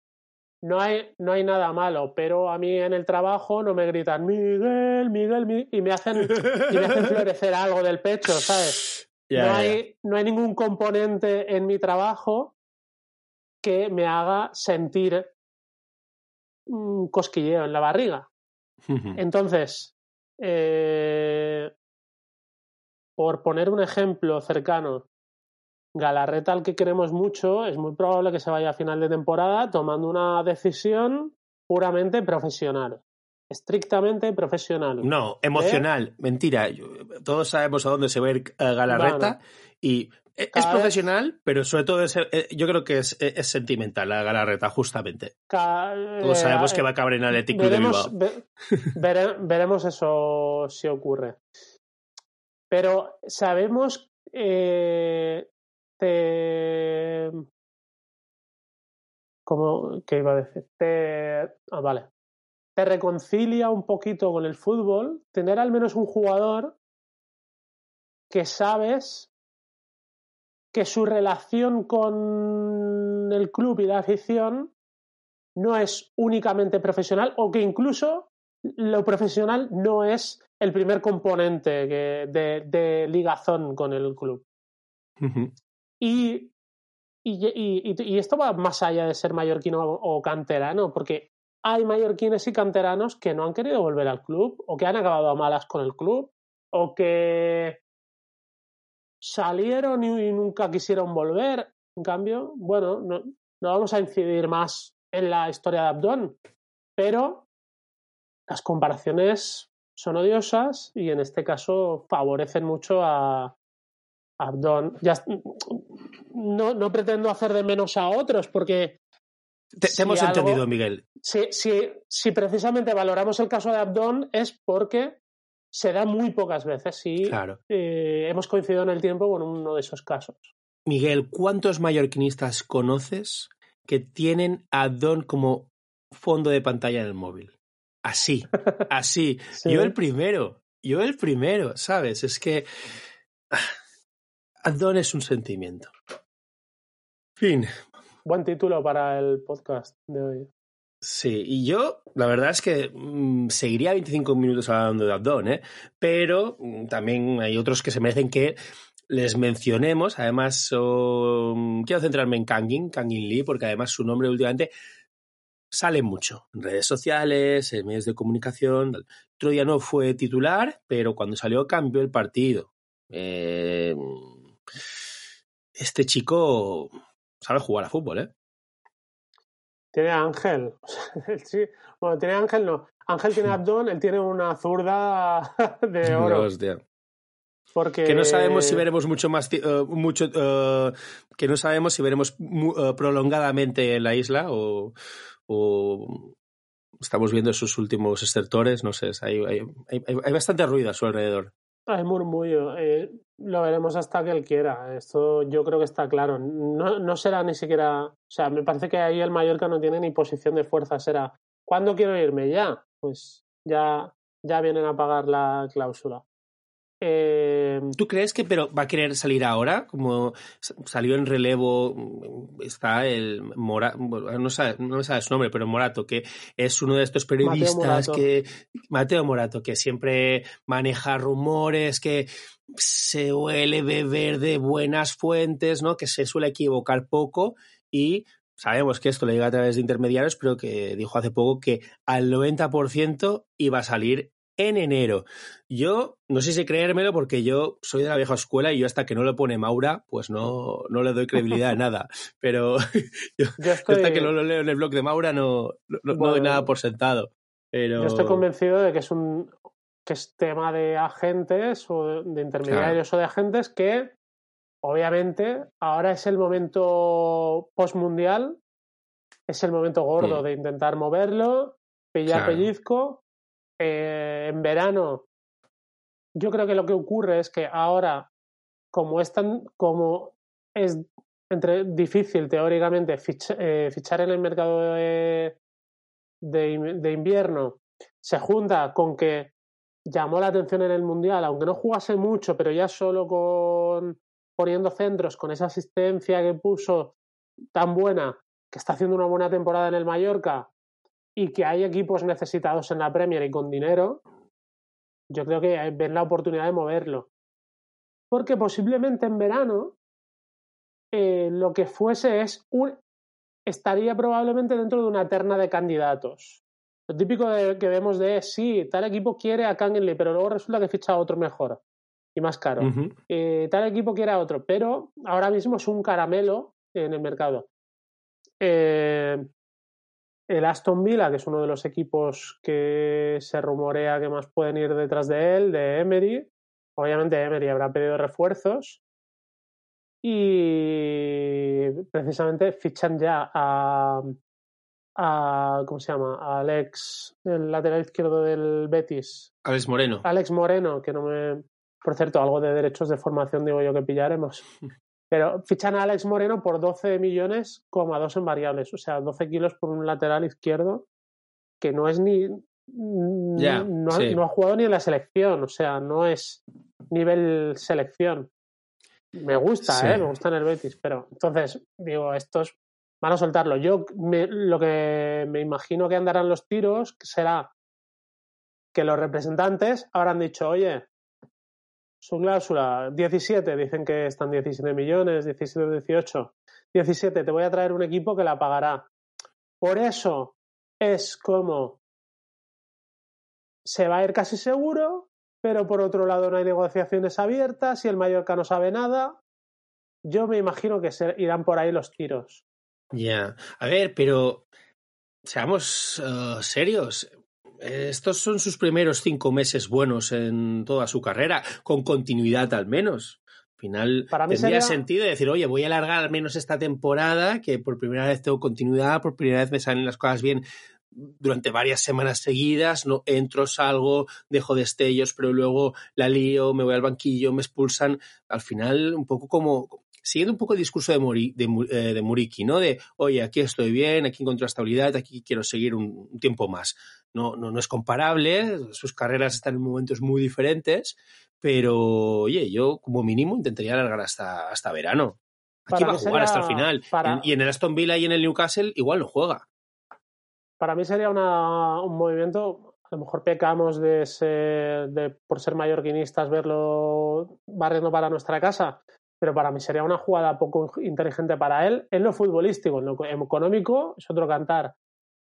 Speaker 8: No hay, no hay nada malo, pero a mí en el trabajo no me gritan Miguel, Miguel, Miguel", y me hacen, y me hacen florecer algo del pecho, ¿sabes? No, hay, no hay ningún componente en mi trabajo que me haga sentir un cosquilleo en la barriga. Entonces, eh, por poner un ejemplo cercano, Galarreta, al que queremos mucho, es muy probable que se vaya a final de temporada tomando una decisión puramente profesional, estrictamente profesional.
Speaker 7: No, emocional, mentira. Todos sabemos a dónde se va a ir eh, Galarreta
Speaker 8: Bueno.
Speaker 7: y e- es
Speaker 8: Cada vez-
Speaker 7: profesional, pero sobre todo es, eh, yo creo que es, es sentimental la Galarreta, justamente.
Speaker 8: Ca-
Speaker 7: Todos
Speaker 8: eh,
Speaker 7: sabemos
Speaker 8: eh,
Speaker 7: que va a acabar en Athletic Club de Bilbao.
Speaker 8: ve- vere- veremos eso si ocurre. Pero sabemos eh, te- ¿Cómo qué iba a decir? Te, ah, vale. Te reconcilia un poquito con el fútbol tener al menos un jugador que sabes que su relación con el club y la afición no es únicamente profesional o que incluso lo profesional no es el primer componente de, de, ligazón con el club. y, y, esto va más allá de ser mallorquino o canterano, porque hay mallorquines y canteranos que no han querido volver al club o que han acabado a malas con el club o que salieron y, nunca quisieron volver. En cambio, bueno, no, no vamos a incidir más en la historia de Abdón, pero las comparaciones son odiosas y en este caso favorecen mucho a Abdón. Ya, no, no pretendo hacer de menos a otros porque
Speaker 7: te, hemos entendido, Miguel.
Speaker 8: Si, si, si, precisamente valoramos el caso de Abdón es porque se da muy pocas veces y eh, hemos coincidido en el tiempo con uno de esos casos.
Speaker 7: Miguel, ¿cuántos mallorquinistas conoces que tienen a Abdón como fondo de pantalla en el móvil? Así, así. Yo el primero, yo el primero, ¿sabes? Es que ah, Abdón es un sentimiento. Fin,
Speaker 8: Buen título para el podcast de hoy.
Speaker 7: Sí, y yo, la verdad es que mm, seguiría 25 minutos hablando de Abdón, ¿eh? pero mm, también hay otros que se merecen que les mencionemos. Además, quiero centrarme en Kangin, Kangin Lee, porque además su nombre últimamente sale mucho en redes sociales, en medios de comunicación. Otro día no fue titular, pero cuando salió cambió el partido. Eh, este chico sabe jugar a fútbol, ¿eh?
Speaker 8: Tiene Ángel. sí. Bueno, tiene Ángel, no. Ángel tiene abdón, él tiene una zurda de oro.
Speaker 7: Porque... Que no sabemos si veremos mucho más. Uh, mucho, uh, que no sabemos si veremos uh, prolongadamente en la isla o, o, estamos viendo sus últimos estertores. No sé, hay, hay, hay, hay bastante ruido a su alrededor.
Speaker 8: Hay murmullo. Eh, lo veremos hasta que él quiera. Esto yo creo que está claro. No, no será ni siquiera. O sea, me parece que ahí el Mallorca no tiene ni posición de fuerza. Será, ¿cuándo quiero irme? Ya. Pues ya, ya vienen a pagar la cláusula.
Speaker 7: Eh, ¿Tú crees que pero va a querer salir ahora? Como salió en relevo, está el Morato, no sabe, no sabe su nombre, pero Morato, que es uno de estos periodistas que. Mateo Morato, que siempre maneja rumores, que se huele beber de buenas fuentes, ¿no? Que se suele equivocar poco y sabemos que esto le llega a través de intermediarios, pero que dijo hace poco que al 90% iba a salir en enero. Yo no sé si creérmelo porque yo soy de la vieja escuela y yo hasta que no lo pone Maura, pues no, no le doy credibilidad a nada. Pero yo, hasta que no lo leo en el blog de Maura no, no, doy nada por sentado. Pero...
Speaker 8: Yo estoy convencido de que es un que es tema de agentes o de intermediarios o de agentes que obviamente ahora es el momento postmundial, es el momento gordo mm. de intentar moverlo, pillar pellizco eh, en verano, yo creo que lo que ocurre es que ahora, como es tan, como es entre difícil teóricamente eh, fichar en el mercado de, de, invierno, se junta con que llamó la atención en el mundial, aunque no jugase mucho, pero ya solo con poniendo centros, con esa asistencia que puso tan buena, que está haciendo una buena temporada en el Mallorca, y que hay equipos necesitados en la Premier y con dinero, yo creo que ven la oportunidad de moverlo. Porque posiblemente en verano eh, lo que fuese es un. estaría probablemente dentro de una terna de candidatos. Lo típico que vemos de sí, tal equipo quiere a Kangenly, pero luego resulta que ficha a otro mejor y más caro. Eh, tal equipo quiere a otro, pero ahora mismo es un caramelo en el mercado. Eh, el Aston Villa, que es uno de los equipos que se rumorea que más pueden ir detrás de él, de Emery. Obviamente Emery habrá pedido refuerzos. Y precisamente fichan ya a, a ¿cómo se llama? A Alex, el lateral izquierdo del Betis.
Speaker 7: Alex Moreno.
Speaker 8: Alex Moreno, que no me... Por cierto, algo de derechos de formación digo yo que pillaremos. Pero fichan a Alex Moreno por 12 millones, coma dos en variables, o sea, 12 kilos por un lateral izquierdo, que no es ni, no, no, ha jugado ni en la selección, o sea, no es nivel selección. Me gusta, ¿eh? Me gusta en el Betis, pero entonces, digo, estos van a soltarlo. Yo lo que me imagino que andarán los tiros será que los representantes habrán dicho, oye, su cláusula 17, dicen que están 17 millones, 17, 18. 17, te voy a traer un equipo que la pagará. Por eso es como se va a ir casi seguro, pero por otro lado no hay negociaciones abiertas y el Mallorca no sabe nada. Yo me imagino que se irán por ahí los tiros.
Speaker 7: Ya, a ver, pero seamos uh, serios. Estos son sus primeros cinco meses buenos en toda su carrera, con continuidad al menos. Al final Para mí tendría sentido decir, oye, voy a alargar al menos esta temporada, que por primera vez tengo continuidad, por primera vez me salen las cosas bien durante varias semanas seguidas, no entro, salgo, dejo destellos, pero luego la lío, me voy al banquillo, me expulsan. Al final, un poco como siguiendo un poco el discurso de, eh, de, Muriki, ¿no? De, oye, aquí estoy bien, aquí encuentro estabilidad, aquí quiero seguir un, tiempo más. No, no, no es comparable, sus carreras están en momentos muy diferentes, pero, oye, yo como mínimo intentaría alargar hasta, hasta verano. Aquí va a jugar hasta el final. Y en el Aston Villa y en el Newcastle igual lo juega.
Speaker 8: Para mí sería una, un movimiento, a lo mejor pecamos de, ser, de por ser mallorquinistas verlo barriendo para nuestra casa, pero para mí sería una jugada poco inteligente para él en lo futbolístico, en lo económico es otro cantar,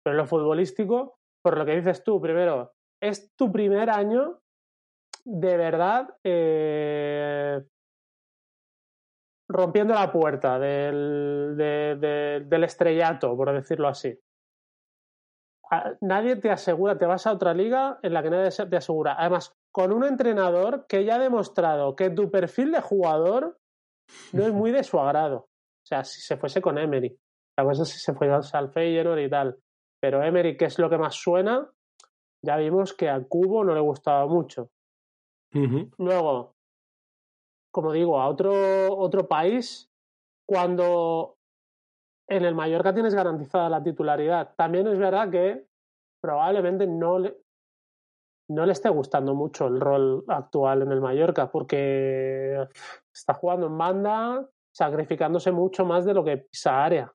Speaker 8: pero en lo futbolístico, por lo que dices tú, primero, es tu primer año de verdad eh, rompiendo la puerta del, del estrellato, por decirlo así. Nadie te asegura, te vas a otra liga en la que nadie te asegura. Además, con un entrenador que ya ha demostrado que tu perfil de jugador no es muy de su agrado. O sea, si se fuese con Emery. La cosa es si se fuese al Feyenoord y tal. Pero Emery, que es lo que más suena, ya vimos que a Cubo no le gustaba mucho. Luego, como digo, a otro, otro país, cuando en el Mallorca tienes garantizada la titularidad, también es verdad que probablemente no le, no le esté gustando mucho el rol actual en el Mallorca, porque está jugando en banda, sacrificándose mucho más de lo que pisa área.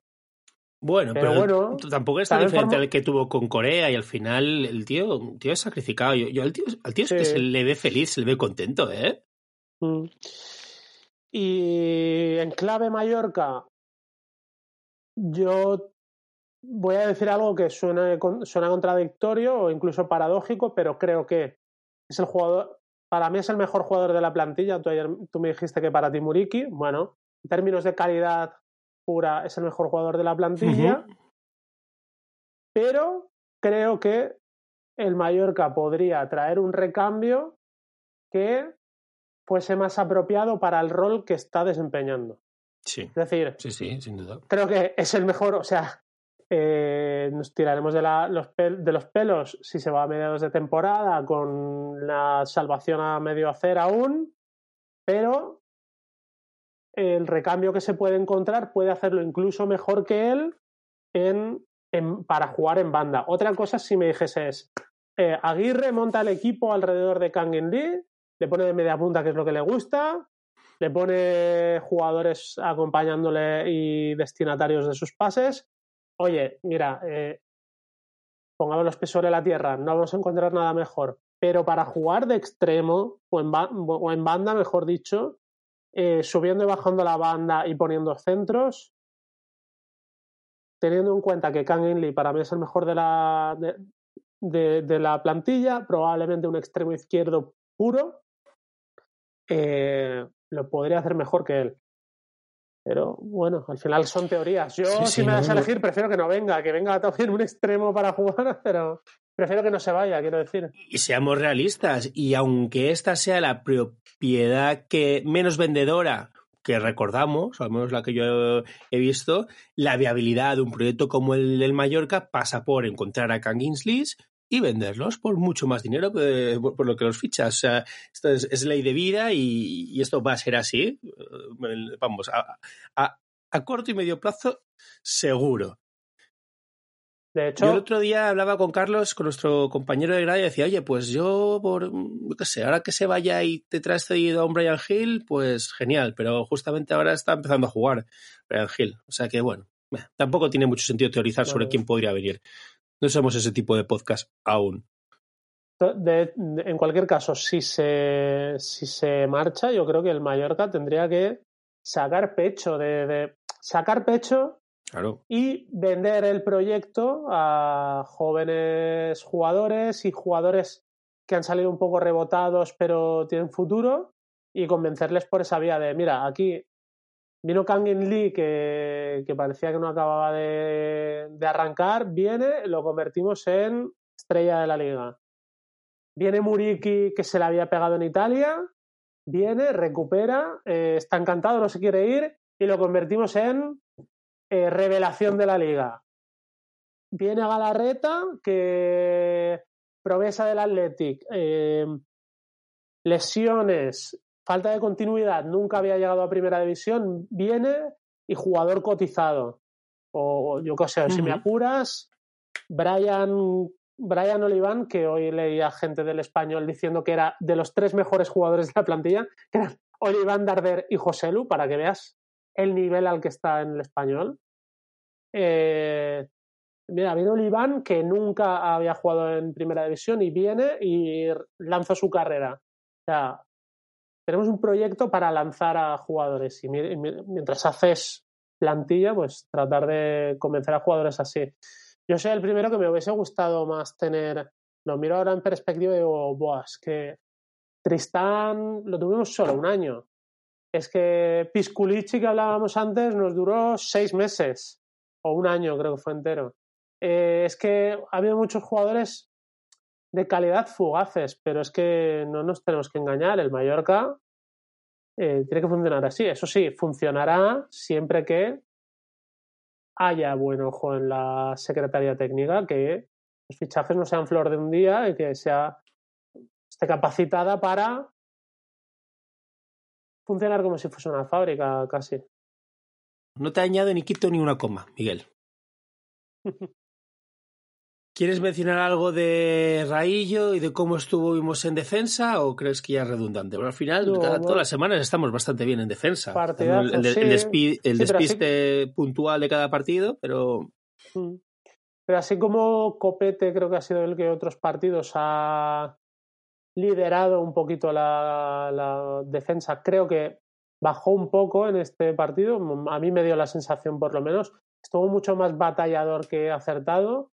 Speaker 7: Bueno, pero, bueno, tampoco es tan diferente al que tuvo con Corea y al final el tío, tío es sacrificado. Yo, al tío, al tío es que se le ve feliz, se le ve contento, ¿eh? Mm.
Speaker 8: Y en clave Mallorca, yo voy a decir algo que suena, suena contradictorio o incluso paradójico, pero creo que es el jugador, para mí es el mejor jugador de la plantilla. Tú, ayer, tú me dijiste que para ti Muriki, bueno, en términos de calidad pura es el mejor jugador de la plantilla, pero creo que el Mallorca podría traer un recambio que fuese más apropiado para el rol que está desempeñando.
Speaker 7: Sí.
Speaker 8: Es decir,
Speaker 7: sí, sí, sin duda.
Speaker 8: Creo que es el mejor, o sea, eh, nos tiraremos de, los de, los pelos si se va a mediados de temporada con la salvación a medio hacer aún, pero el recambio que se puede encontrar puede hacerlo incluso mejor que él en, para jugar en banda. Otra cosa, si me dijese es, eh, Aguirre monta el equipo alrededor de Kangin Lee, le pone de media punta, que es lo que le gusta, le pone jugadores acompañándole y destinatarios de sus pases. Oye, mira, eh, pongamos los pies sobre la tierra, no vamos a encontrar nada mejor. Pero para jugar de extremo, o en banda, mejor dicho, eh, subiendo y bajando la banda y poniendo centros, teniendo en cuenta que Kang Lee para mí es el mejor de la, de, la plantilla, probablemente un extremo izquierdo puro, eh, lo podría hacer mejor que él. Pero bueno, al final son teorías. Yo, si me das a elegir, prefiero que no venga, que venga también un extremo para jugar, pero prefiero que no se vaya, quiero decir.
Speaker 7: Y seamos realistas, y aunque esta sea la propiedad que menos vendedora que recordamos, al menos la que yo he visto, la viabilidad de un proyecto como el del Mallorca pasa por encontrar a Kanginslis y venderlos por mucho más dinero por, lo que los fichas. O sea, esto es, ley de vida y, esto va a ser así. Eh, vamos, a, corto y medio plazo, seguro.
Speaker 8: De hecho,
Speaker 7: yo el otro día hablaba con Carlos, con nuestro compañero de grado, y decía, oye, pues yo, por, qué sé, ahora que se vaya y te traes cedido a un Brian Hill, pues genial, pero justamente ahora está empezando a jugar Brian Hill. O sea que, bueno, tampoco tiene mucho sentido teorizar sobre quién podría venir. No somos ese tipo de podcast aún.
Speaker 8: en cualquier caso, si se, si se marcha, yo creo que el Mallorca tendría que sacar pecho de sacar pecho y vender el proyecto a jóvenes jugadores y jugadores que han salido un poco rebotados pero tienen futuro y convencerles por esa vía de, mira, aquí vino Kangin Lee que, que parecía que no acababa de, de, arrancar, viene, lo convertimos en estrella de la liga. Viene Muriki que se le había pegado en Italia, viene, recupera, eh, está encantado, no se quiere ir y lo convertimos en eh, revelación de la liga. Viene Galarreta, que promesa del Athletic, eh, lesiones, falta de continuidad, nunca había llegado a primera división, viene y jugador cotizado. O yo qué sé, si me apuras, Brian, Brian Oliván, que hoy leía gente del español diciendo que era de los tres mejores jugadores de la plantilla, que eran Oliván Darder y Joselu, para que veas el nivel al que está en el español. Eh, mira, viene Oliván, que nunca había jugado en primera división, y viene y lanza su carrera. O sea, tenemos un proyecto para lanzar a jugadores y mientras haces plantilla, pues tratar de convencer a jugadores así. Yo soy el primero que me hubiese gustado más tener, lo miro ahora en perspectiva y digo, boas, que Tristán lo tuvimos solo un año es que Pisculici, que hablábamos antes, nos duró seis meses o un año, creo que fue entero. Eh, es que ha habido muchos jugadores de calidad fugaces, pero es que no nos tenemos que engañar. El Mallorca eh, tiene que funcionar así. Eso sí, funcionará siempre que haya buen ojo en la Secretaría Técnica, que los fichajes no sean flor de un día y que sea esté capacitada para funcionar como si fuese una fábrica casi.
Speaker 7: No te añado ni quito ni una coma, Miguel. ¿Quieres mencionar algo de Raillo y de cómo estuvimos en defensa o crees que ya es redundante? Bueno, al final, todas las semanas estamos bastante bien en defensa. el, despiste puntual de cada partido, pero...
Speaker 8: Mm. Pero así como Copete creo que ha sido el que otros partidos ha liderado un poquito la, defensa. Creo que bajó un poco en este partido. A mí me dio la sensación, por lo menos. Estuvo mucho más batallador que acertado.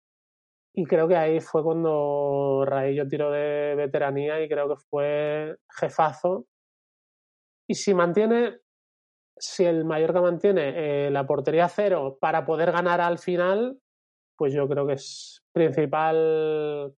Speaker 8: Y creo que ahí fue cuando Raello tiró de veteranía y creo que fue jefazo. Y si mantiene, si el Mallorca mantiene eh, la portería cero para poder ganar al final, pues yo creo que es principal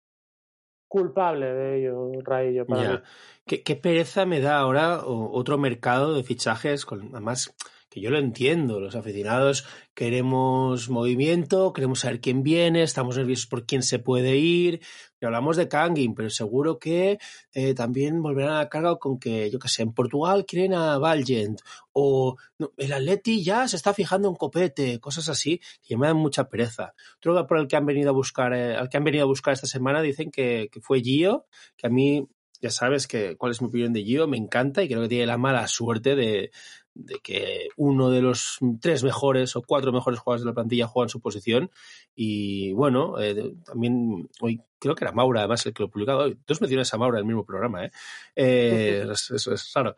Speaker 8: culpable de ello, Raillo, para
Speaker 7: ¿Qué, pereza me da ahora otro mercado de fichajes, con, además que yo lo entiendo, los aficionados queremos movimiento, queremos saber quién viene, estamos nerviosos por quién se puede ir, y hablamos de Kangin, pero seguro que eh, también volverán a carga con que, yo qué sé, en Portugal quieren a Valgent, o el Atleti ya se está fijando en Copete, cosas así, que me dan mucha pereza. Otro por el que han venido a buscar, eh, al que han venido a buscar esta semana dicen que, que fue Gio, que a mí ya sabes que cuál es mi opinión de Gio, me encanta y creo que tiene la mala suerte de, de que uno de los tres mejores o cuatro mejores jugadores de la plantilla juega en su posición. Y bueno, eh, también hoy creo que era Maura, además, el que lo hoy. Dos menciones a Maura en el mismo programa, ¿eh? eh eso es raro.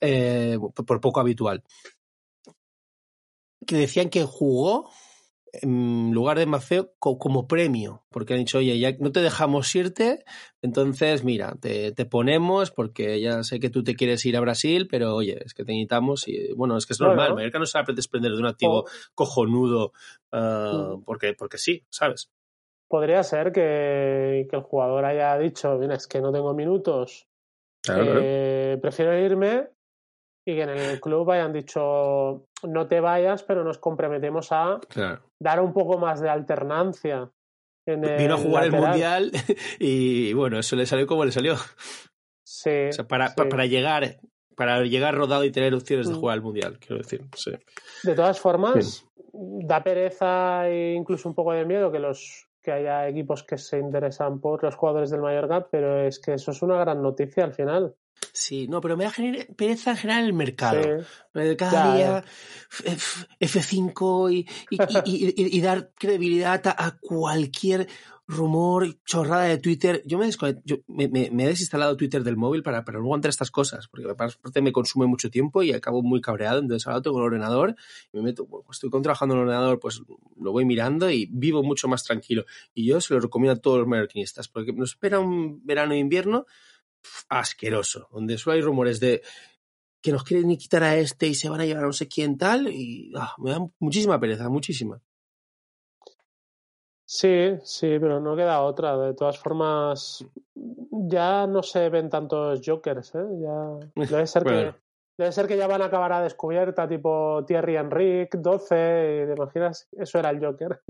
Speaker 7: Eh, por poco habitual. Que decían que jugó en lugar de Mafeo como premio, porque han dicho, oye, ya no te dejamos irte, entonces mira, te, ponemos porque ya sé que tú te quieres ir a Brasil, pero oye, es que te necesitamos y bueno, es que es normal, Mallorca no se va a desprender de un activo cojonudo ah, mm. porque, porque sí, ¿sabes?
Speaker 8: Podría ser que, el jugador haya dicho, mira, es que no tengo minutos, eh, prefiero irme y que en el club hayan dicho no te vayas, pero nos comprometemos a dar un poco más de alternancia.
Speaker 7: Vino a jugar el mundial y bueno, eso le salió como le salió.
Speaker 8: Sí.
Speaker 7: para, para llegar, para llegar rodado y tener opciones de mm. jugar al mundial, quiero decir.
Speaker 8: De todas formas, da pereza e incluso un poco de miedo que los que haya equipos que se interesan por los jugadores del Mallorca, pero es que eso es una gran noticia al final.
Speaker 7: Sí, no, pero me da pereza en general el mercado. Cada día F5 y, y, y, dar credibilidad a, cualquier rumor, chorrada de Twitter. Yo me, yo me, he desinstalado Twitter del móvil para, para no aguantar estas cosas, porque aparte me consume mucho tiempo y acabo muy cabreado. Entonces ahora tengo el ordenador, me meto, pues estoy trabajando en el ordenador, pues lo voy mirando y vivo mucho más tranquilo. Y yo se lo recomiendo a todos los mallorquinistas, porque nos espera un verano e invierno asqueroso, donde solo hay rumores de que nos quieren quitar a este y se van a llevar a no sé quién tal, y ah, me da muchísima pereza, muchísima.
Speaker 8: Sí, sí, pero no queda otra. De todas formas, ya no se ven tantos Jokers, ¿eh? Ya debe ser que debe ser que ya van a acabar a descubierta, tipo Thierry Henrik, 12, ¿te imaginas? Eso era el Joker.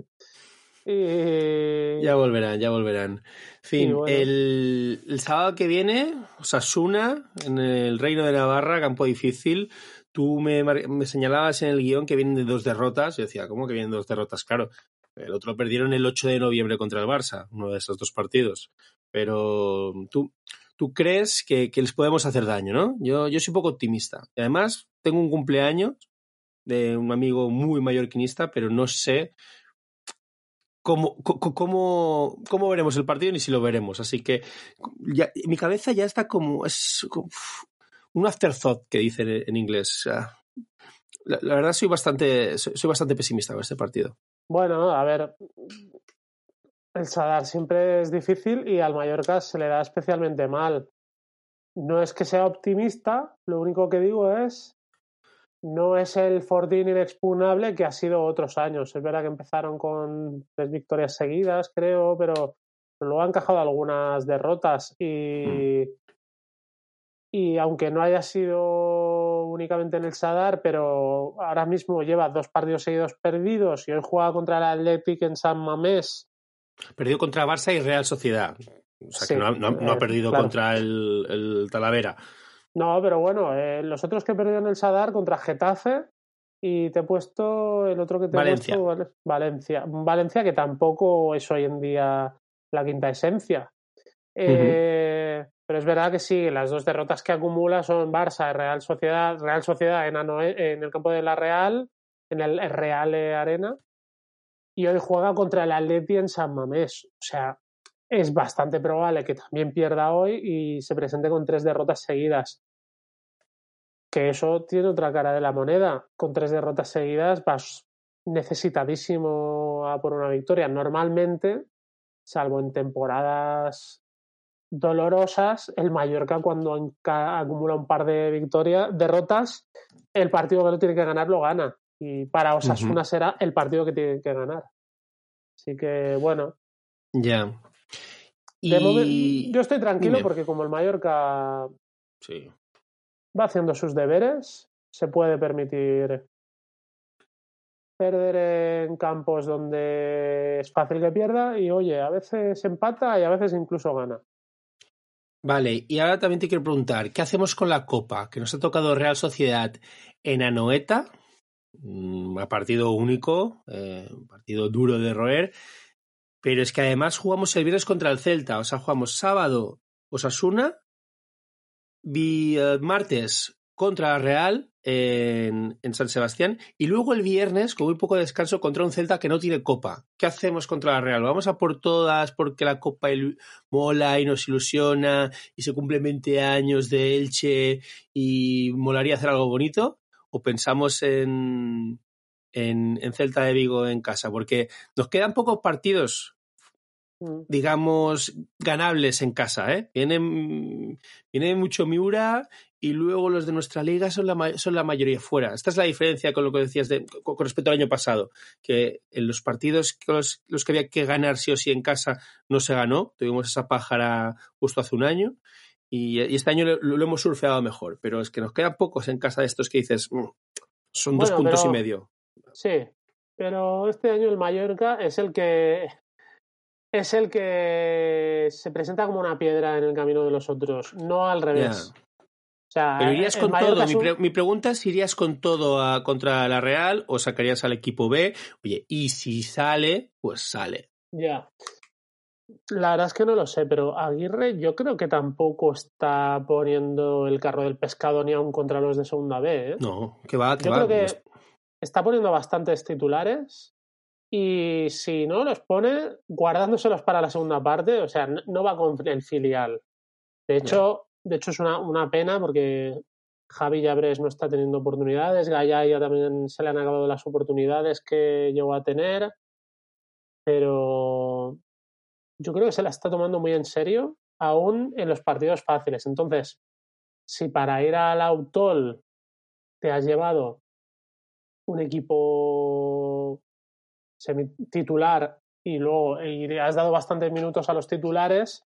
Speaker 7: Y... Ya volverán, ya volverán. fin, el, el, sábado que viene, Osasuna, en el Reino de Navarra, campo difícil. Tú me, me señalabas en el guion que vienen de dos derrotas. Yo decía, ¿cómo que vienen dos derrotas? Claro, el otro perdieron el 8 de noviembre contra el Barça, uno de esos dos partidos. Pero tú, tú crees que, que les podemos hacer daño, ¿no? Yo, yo soy poco optimista. Y además, tengo un cumpleaños de un amigo muy mallorquinista, pero no sé cómo, cómo, cómo veremos el partido ni si lo veremos. Así que ya, mi cabeza ya está como. Es un afterthought que dicen en inglés. La, verdad, soy bastante, soy bastante pesimista con este partido.
Speaker 8: Bueno, a ver. El Sadar siempre es difícil y al Mallorca se le da especialmente mal. No es que sea optimista, lo único que digo es no es el Fortín inexpugnable que ha sido otros años. Es verdad que empezaron con tres victorias seguidas, creo, pero luego han encajado algunas derrotas y, y aunque no haya sido únicamente en el Sadar, pero ahora mismo lleva dos partidos seguidos perdidos y hoy juega contra el Athletic en San Mamés.
Speaker 7: Perdido contra Barça y Real Sociedad. O sea que no, ha, perdido contra el, el Talavera.
Speaker 8: No, pero bueno, eh, los otros que perdieron el Sadar contra Getafe y te he puesto el otro que te
Speaker 7: Valencia.
Speaker 8: he puesto, Valencia. Valencia que tampoco es hoy en día la quinta esencia. Eh, pero es verdad que sí, las dos derrotas que acumula son Barça Real Sociedad, Real Sociedad en, en el campo de la Real, en el Real Arena, y hoy juega contra el Atleti en San Mamés. O sea, es bastante probable que también pierda hoy y se presente con tres derrotas seguidas. Que eso tiene otra cara de la moneda. Con tres derrotas seguidas vas necesitadísimo a por una victoria. Normalmente, salvo en temporadas dolorosas, el Mallorca cuando acumula un par de victorias, derrotas, el partido que lo tiene que ganar lo gana. Y para Osasuna será el partido que tiene que ganar. Así que bueno.
Speaker 7: Ya
Speaker 8: yo estoy tranquilo porque como el Mallorca va haciendo sus deberes, se puede permitir perder en campos donde es fácil que pierda y oye, a veces empata y a veces incluso gana.
Speaker 7: Vale, y ahora también te quiero preguntar, ¿qué hacemos con la Copa? Que nos ha tocado Real Sociedad en Anoeta, un mm, partido único, eh, un partido duro de roer, pero es que además jugamos el viernes contra el Celta, o sea, jugamos sábado Osasuna, eh, martes contra Real en, San Sebastián y luego el viernes, con muy poco descanso, contra un Celta que no tiene copa. ¿Qué hacemos contra la Real? ¿Vamos a por todas porque la copa mola y nos ilusiona y se cumple 20 años de Elche y molaría hacer algo bonito? ¿O pensamos en, en, Celta de Vigo en casa, porque nos quedan pocos partidos, mm. digamos, ganables en casa. ¿eh? Viene, viene mucho Miura y luego los de nuestra liga son la, son la mayoría fuera. Esta es la diferencia con lo que decías de, con, respecto al año pasado, que en los partidos los, los, que había que ganar sí o sí en casa no se ganó. Tuvimos esa pájara justo hace un año. Y, este año lo, hemos surfeado mejor, pero es que nos quedan pocos en casa de estos que dices, mm, son dos puntos y medio.
Speaker 8: Sí, pero este año el Mallorca es el que es el que se presenta como una piedra en el camino de los otros, no al revés. sea,
Speaker 7: Pero irías con todo. Mi,
Speaker 8: un-
Speaker 7: pre- mi pregunta es: ¿irías con todo a- contra la Real o sacarías al equipo B? Oye, y si sale, pues sale.
Speaker 8: Ya. La verdad es que no lo sé, pero Aguirre yo creo que tampoco está poniendo el carro del pescado ni aún contra los de segunda B. ¿eh?
Speaker 7: No, que va, que
Speaker 8: Yo
Speaker 7: va.
Speaker 8: creo que está poniendo bastantes titulares y si no los pone guardándoselos para la segunda parte, o sea, no va con el filial. De hecho, de hecho es una, una pena porque Javi Llabres no está teniendo oportunidades, Gallaya también se le han acabado las oportunidades que llegó a tener, pero yo creo que se la está tomando muy en serio, aún en los partidos fáciles. Entonces, si para ir al Autol te has llevado un equipo titular y luego y has dado bastantes minutos a los titulares,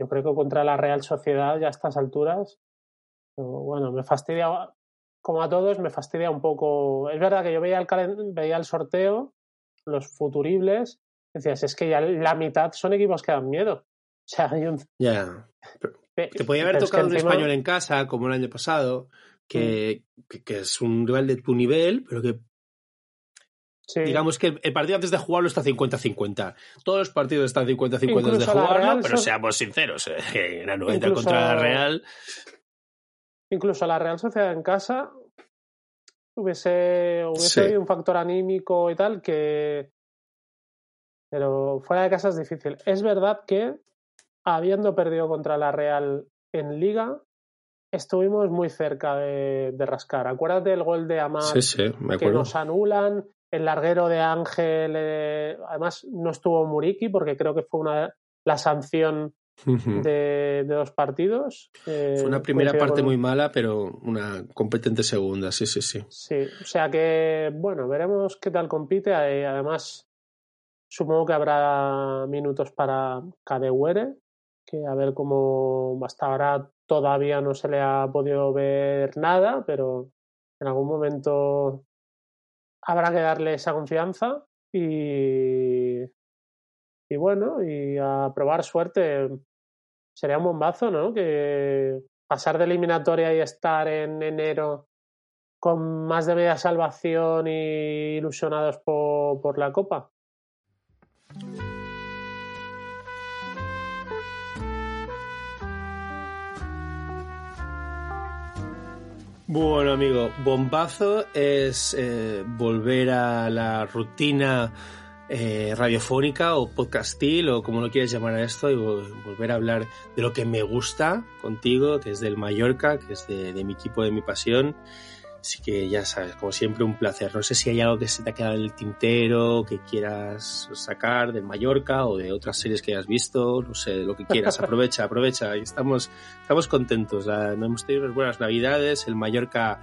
Speaker 8: yo creo que contra la Real Sociedad ya a estas alturas, bueno, me fastidia, como a todos, me fastidia un poco. Es verdad que yo veía el, veía el sorteo, los futuribles, decías, es que ya la mitad son equipos que dan miedo. O sea, hay un...
Speaker 7: Ya. Te podía haber
Speaker 8: pero es que
Speaker 7: tocado un
Speaker 8: encima-
Speaker 7: español en casa, como el año pasado, que, que, que es un rival de tu nivel, pero que
Speaker 8: sí.
Speaker 7: digamos que el, partido antes de jugarlo está 50-50. Todos los partidos están 50-50 antes de jugarlo,
Speaker 8: Real
Speaker 7: pero
Speaker 8: so-
Speaker 7: seamos sinceros, eh, la 90
Speaker 8: Incluso-
Speaker 7: contra la Real.
Speaker 8: incluso la Real Sociedad en casa hubiese, hubiese
Speaker 7: Sí.
Speaker 8: habido un factor anímico y tal que pero fuera de casa es difícil. Es verdad que habiendo perdido contra la Real en Liga estuvimos muy cerca de, de rascar. Acuérdate del gol de Amat
Speaker 7: Sí, sí, me
Speaker 8: que nos anulan, el larguero de Ángel, eh, además no estuvo Muriki porque creo que fue una la sanción de, de dos partidos. eh,
Speaker 7: Fue una primera parte
Speaker 8: con-
Speaker 7: muy mala, pero una competente segunda, sí, sí, sí.
Speaker 8: Sí, o sea que, bueno, veremos qué tal compite. Eh, Además, supongo que habrá minutos para Kadewere, que a ver cómo hasta ahora todavía no se le ha podido ver nada, pero en algún momento habrá que darle esa confianza y, y bueno, y a probar suerte. Sería un bombazo, ¿no? Que pasar de eliminatoria y estar en enero con más de media salvación y ilusionados por, por la Copa.
Speaker 7: Bueno, amigo, bombazo es eh, volver a la rutina eh, radiofónica o podcastil o como lo quieras llamar a esto y vol- volver a hablar de lo que me gusta contigo, que es del Mallorca, que es de mi equipo, de mi pasión. Así que ya sabes, como siempre, un placer. No sé si hay algo que se te ha quedado en el tintero, que quieras sacar del Mallorca o de otras series que hayas visto, no sé, lo que quieras. Aprovecha, aprovecha. Y estamos, estamos contentos. La- hemos tenido unas buenas navidades, el Mallorca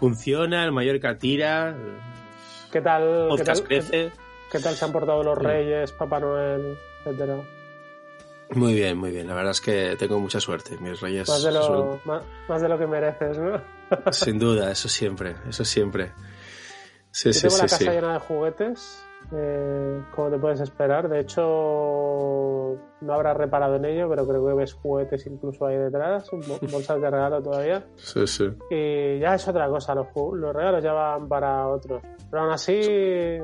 Speaker 7: funciona, el Mallorca tira,
Speaker 8: ¿Qué tal, qué tal,
Speaker 7: crece.
Speaker 8: qué tal se han portado los
Speaker 7: Sí.
Speaker 8: Reyes, Papá Noel, etcétera?
Speaker 7: Muy bien, muy bien. La verdad es que tengo mucha suerte. Mis reyes
Speaker 8: Más de,
Speaker 7: son-
Speaker 8: lo, más, más de lo que mereces, ¿no?
Speaker 7: Sin duda, eso siempre, eso siempre. Sí,
Speaker 8: Yo
Speaker 7: sí,
Speaker 8: tengo
Speaker 7: sí,
Speaker 8: la casa llena de juguetes, eh, como te puedes esperar. De hecho, no habrás reparado en ello, pero creo que ves juguetes incluso ahí detrás, bo- bolsas de regalo todavía.
Speaker 7: Sí, sí.
Speaker 8: Y ya es otra cosa, los, los regalos ya van para otros. Pero aún así,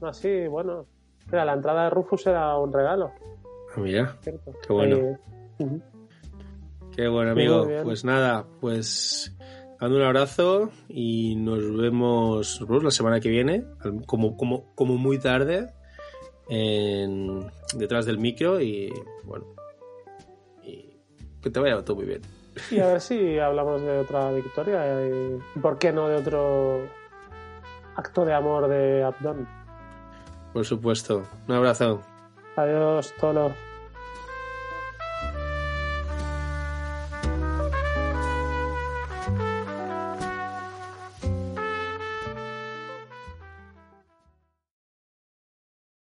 Speaker 8: aún así, bueno, mira, la entrada de Rufus era un regalo,
Speaker 7: Ah, Mira. Qué bueno.
Speaker 8: Eh,
Speaker 7: qué bueno, amigo. Pues nada, pues dando un abrazo y nos vemos, la semana que viene, como, como, como muy tarde, en, detrás del micro y bueno, y que te vaya todo muy bien.
Speaker 8: Y a ver si hablamos de otra victoria y, y por qué no de otro acto de amor de Abdón.
Speaker 7: Por supuesto. Un abrazo.
Speaker 8: Adiós, Tolo.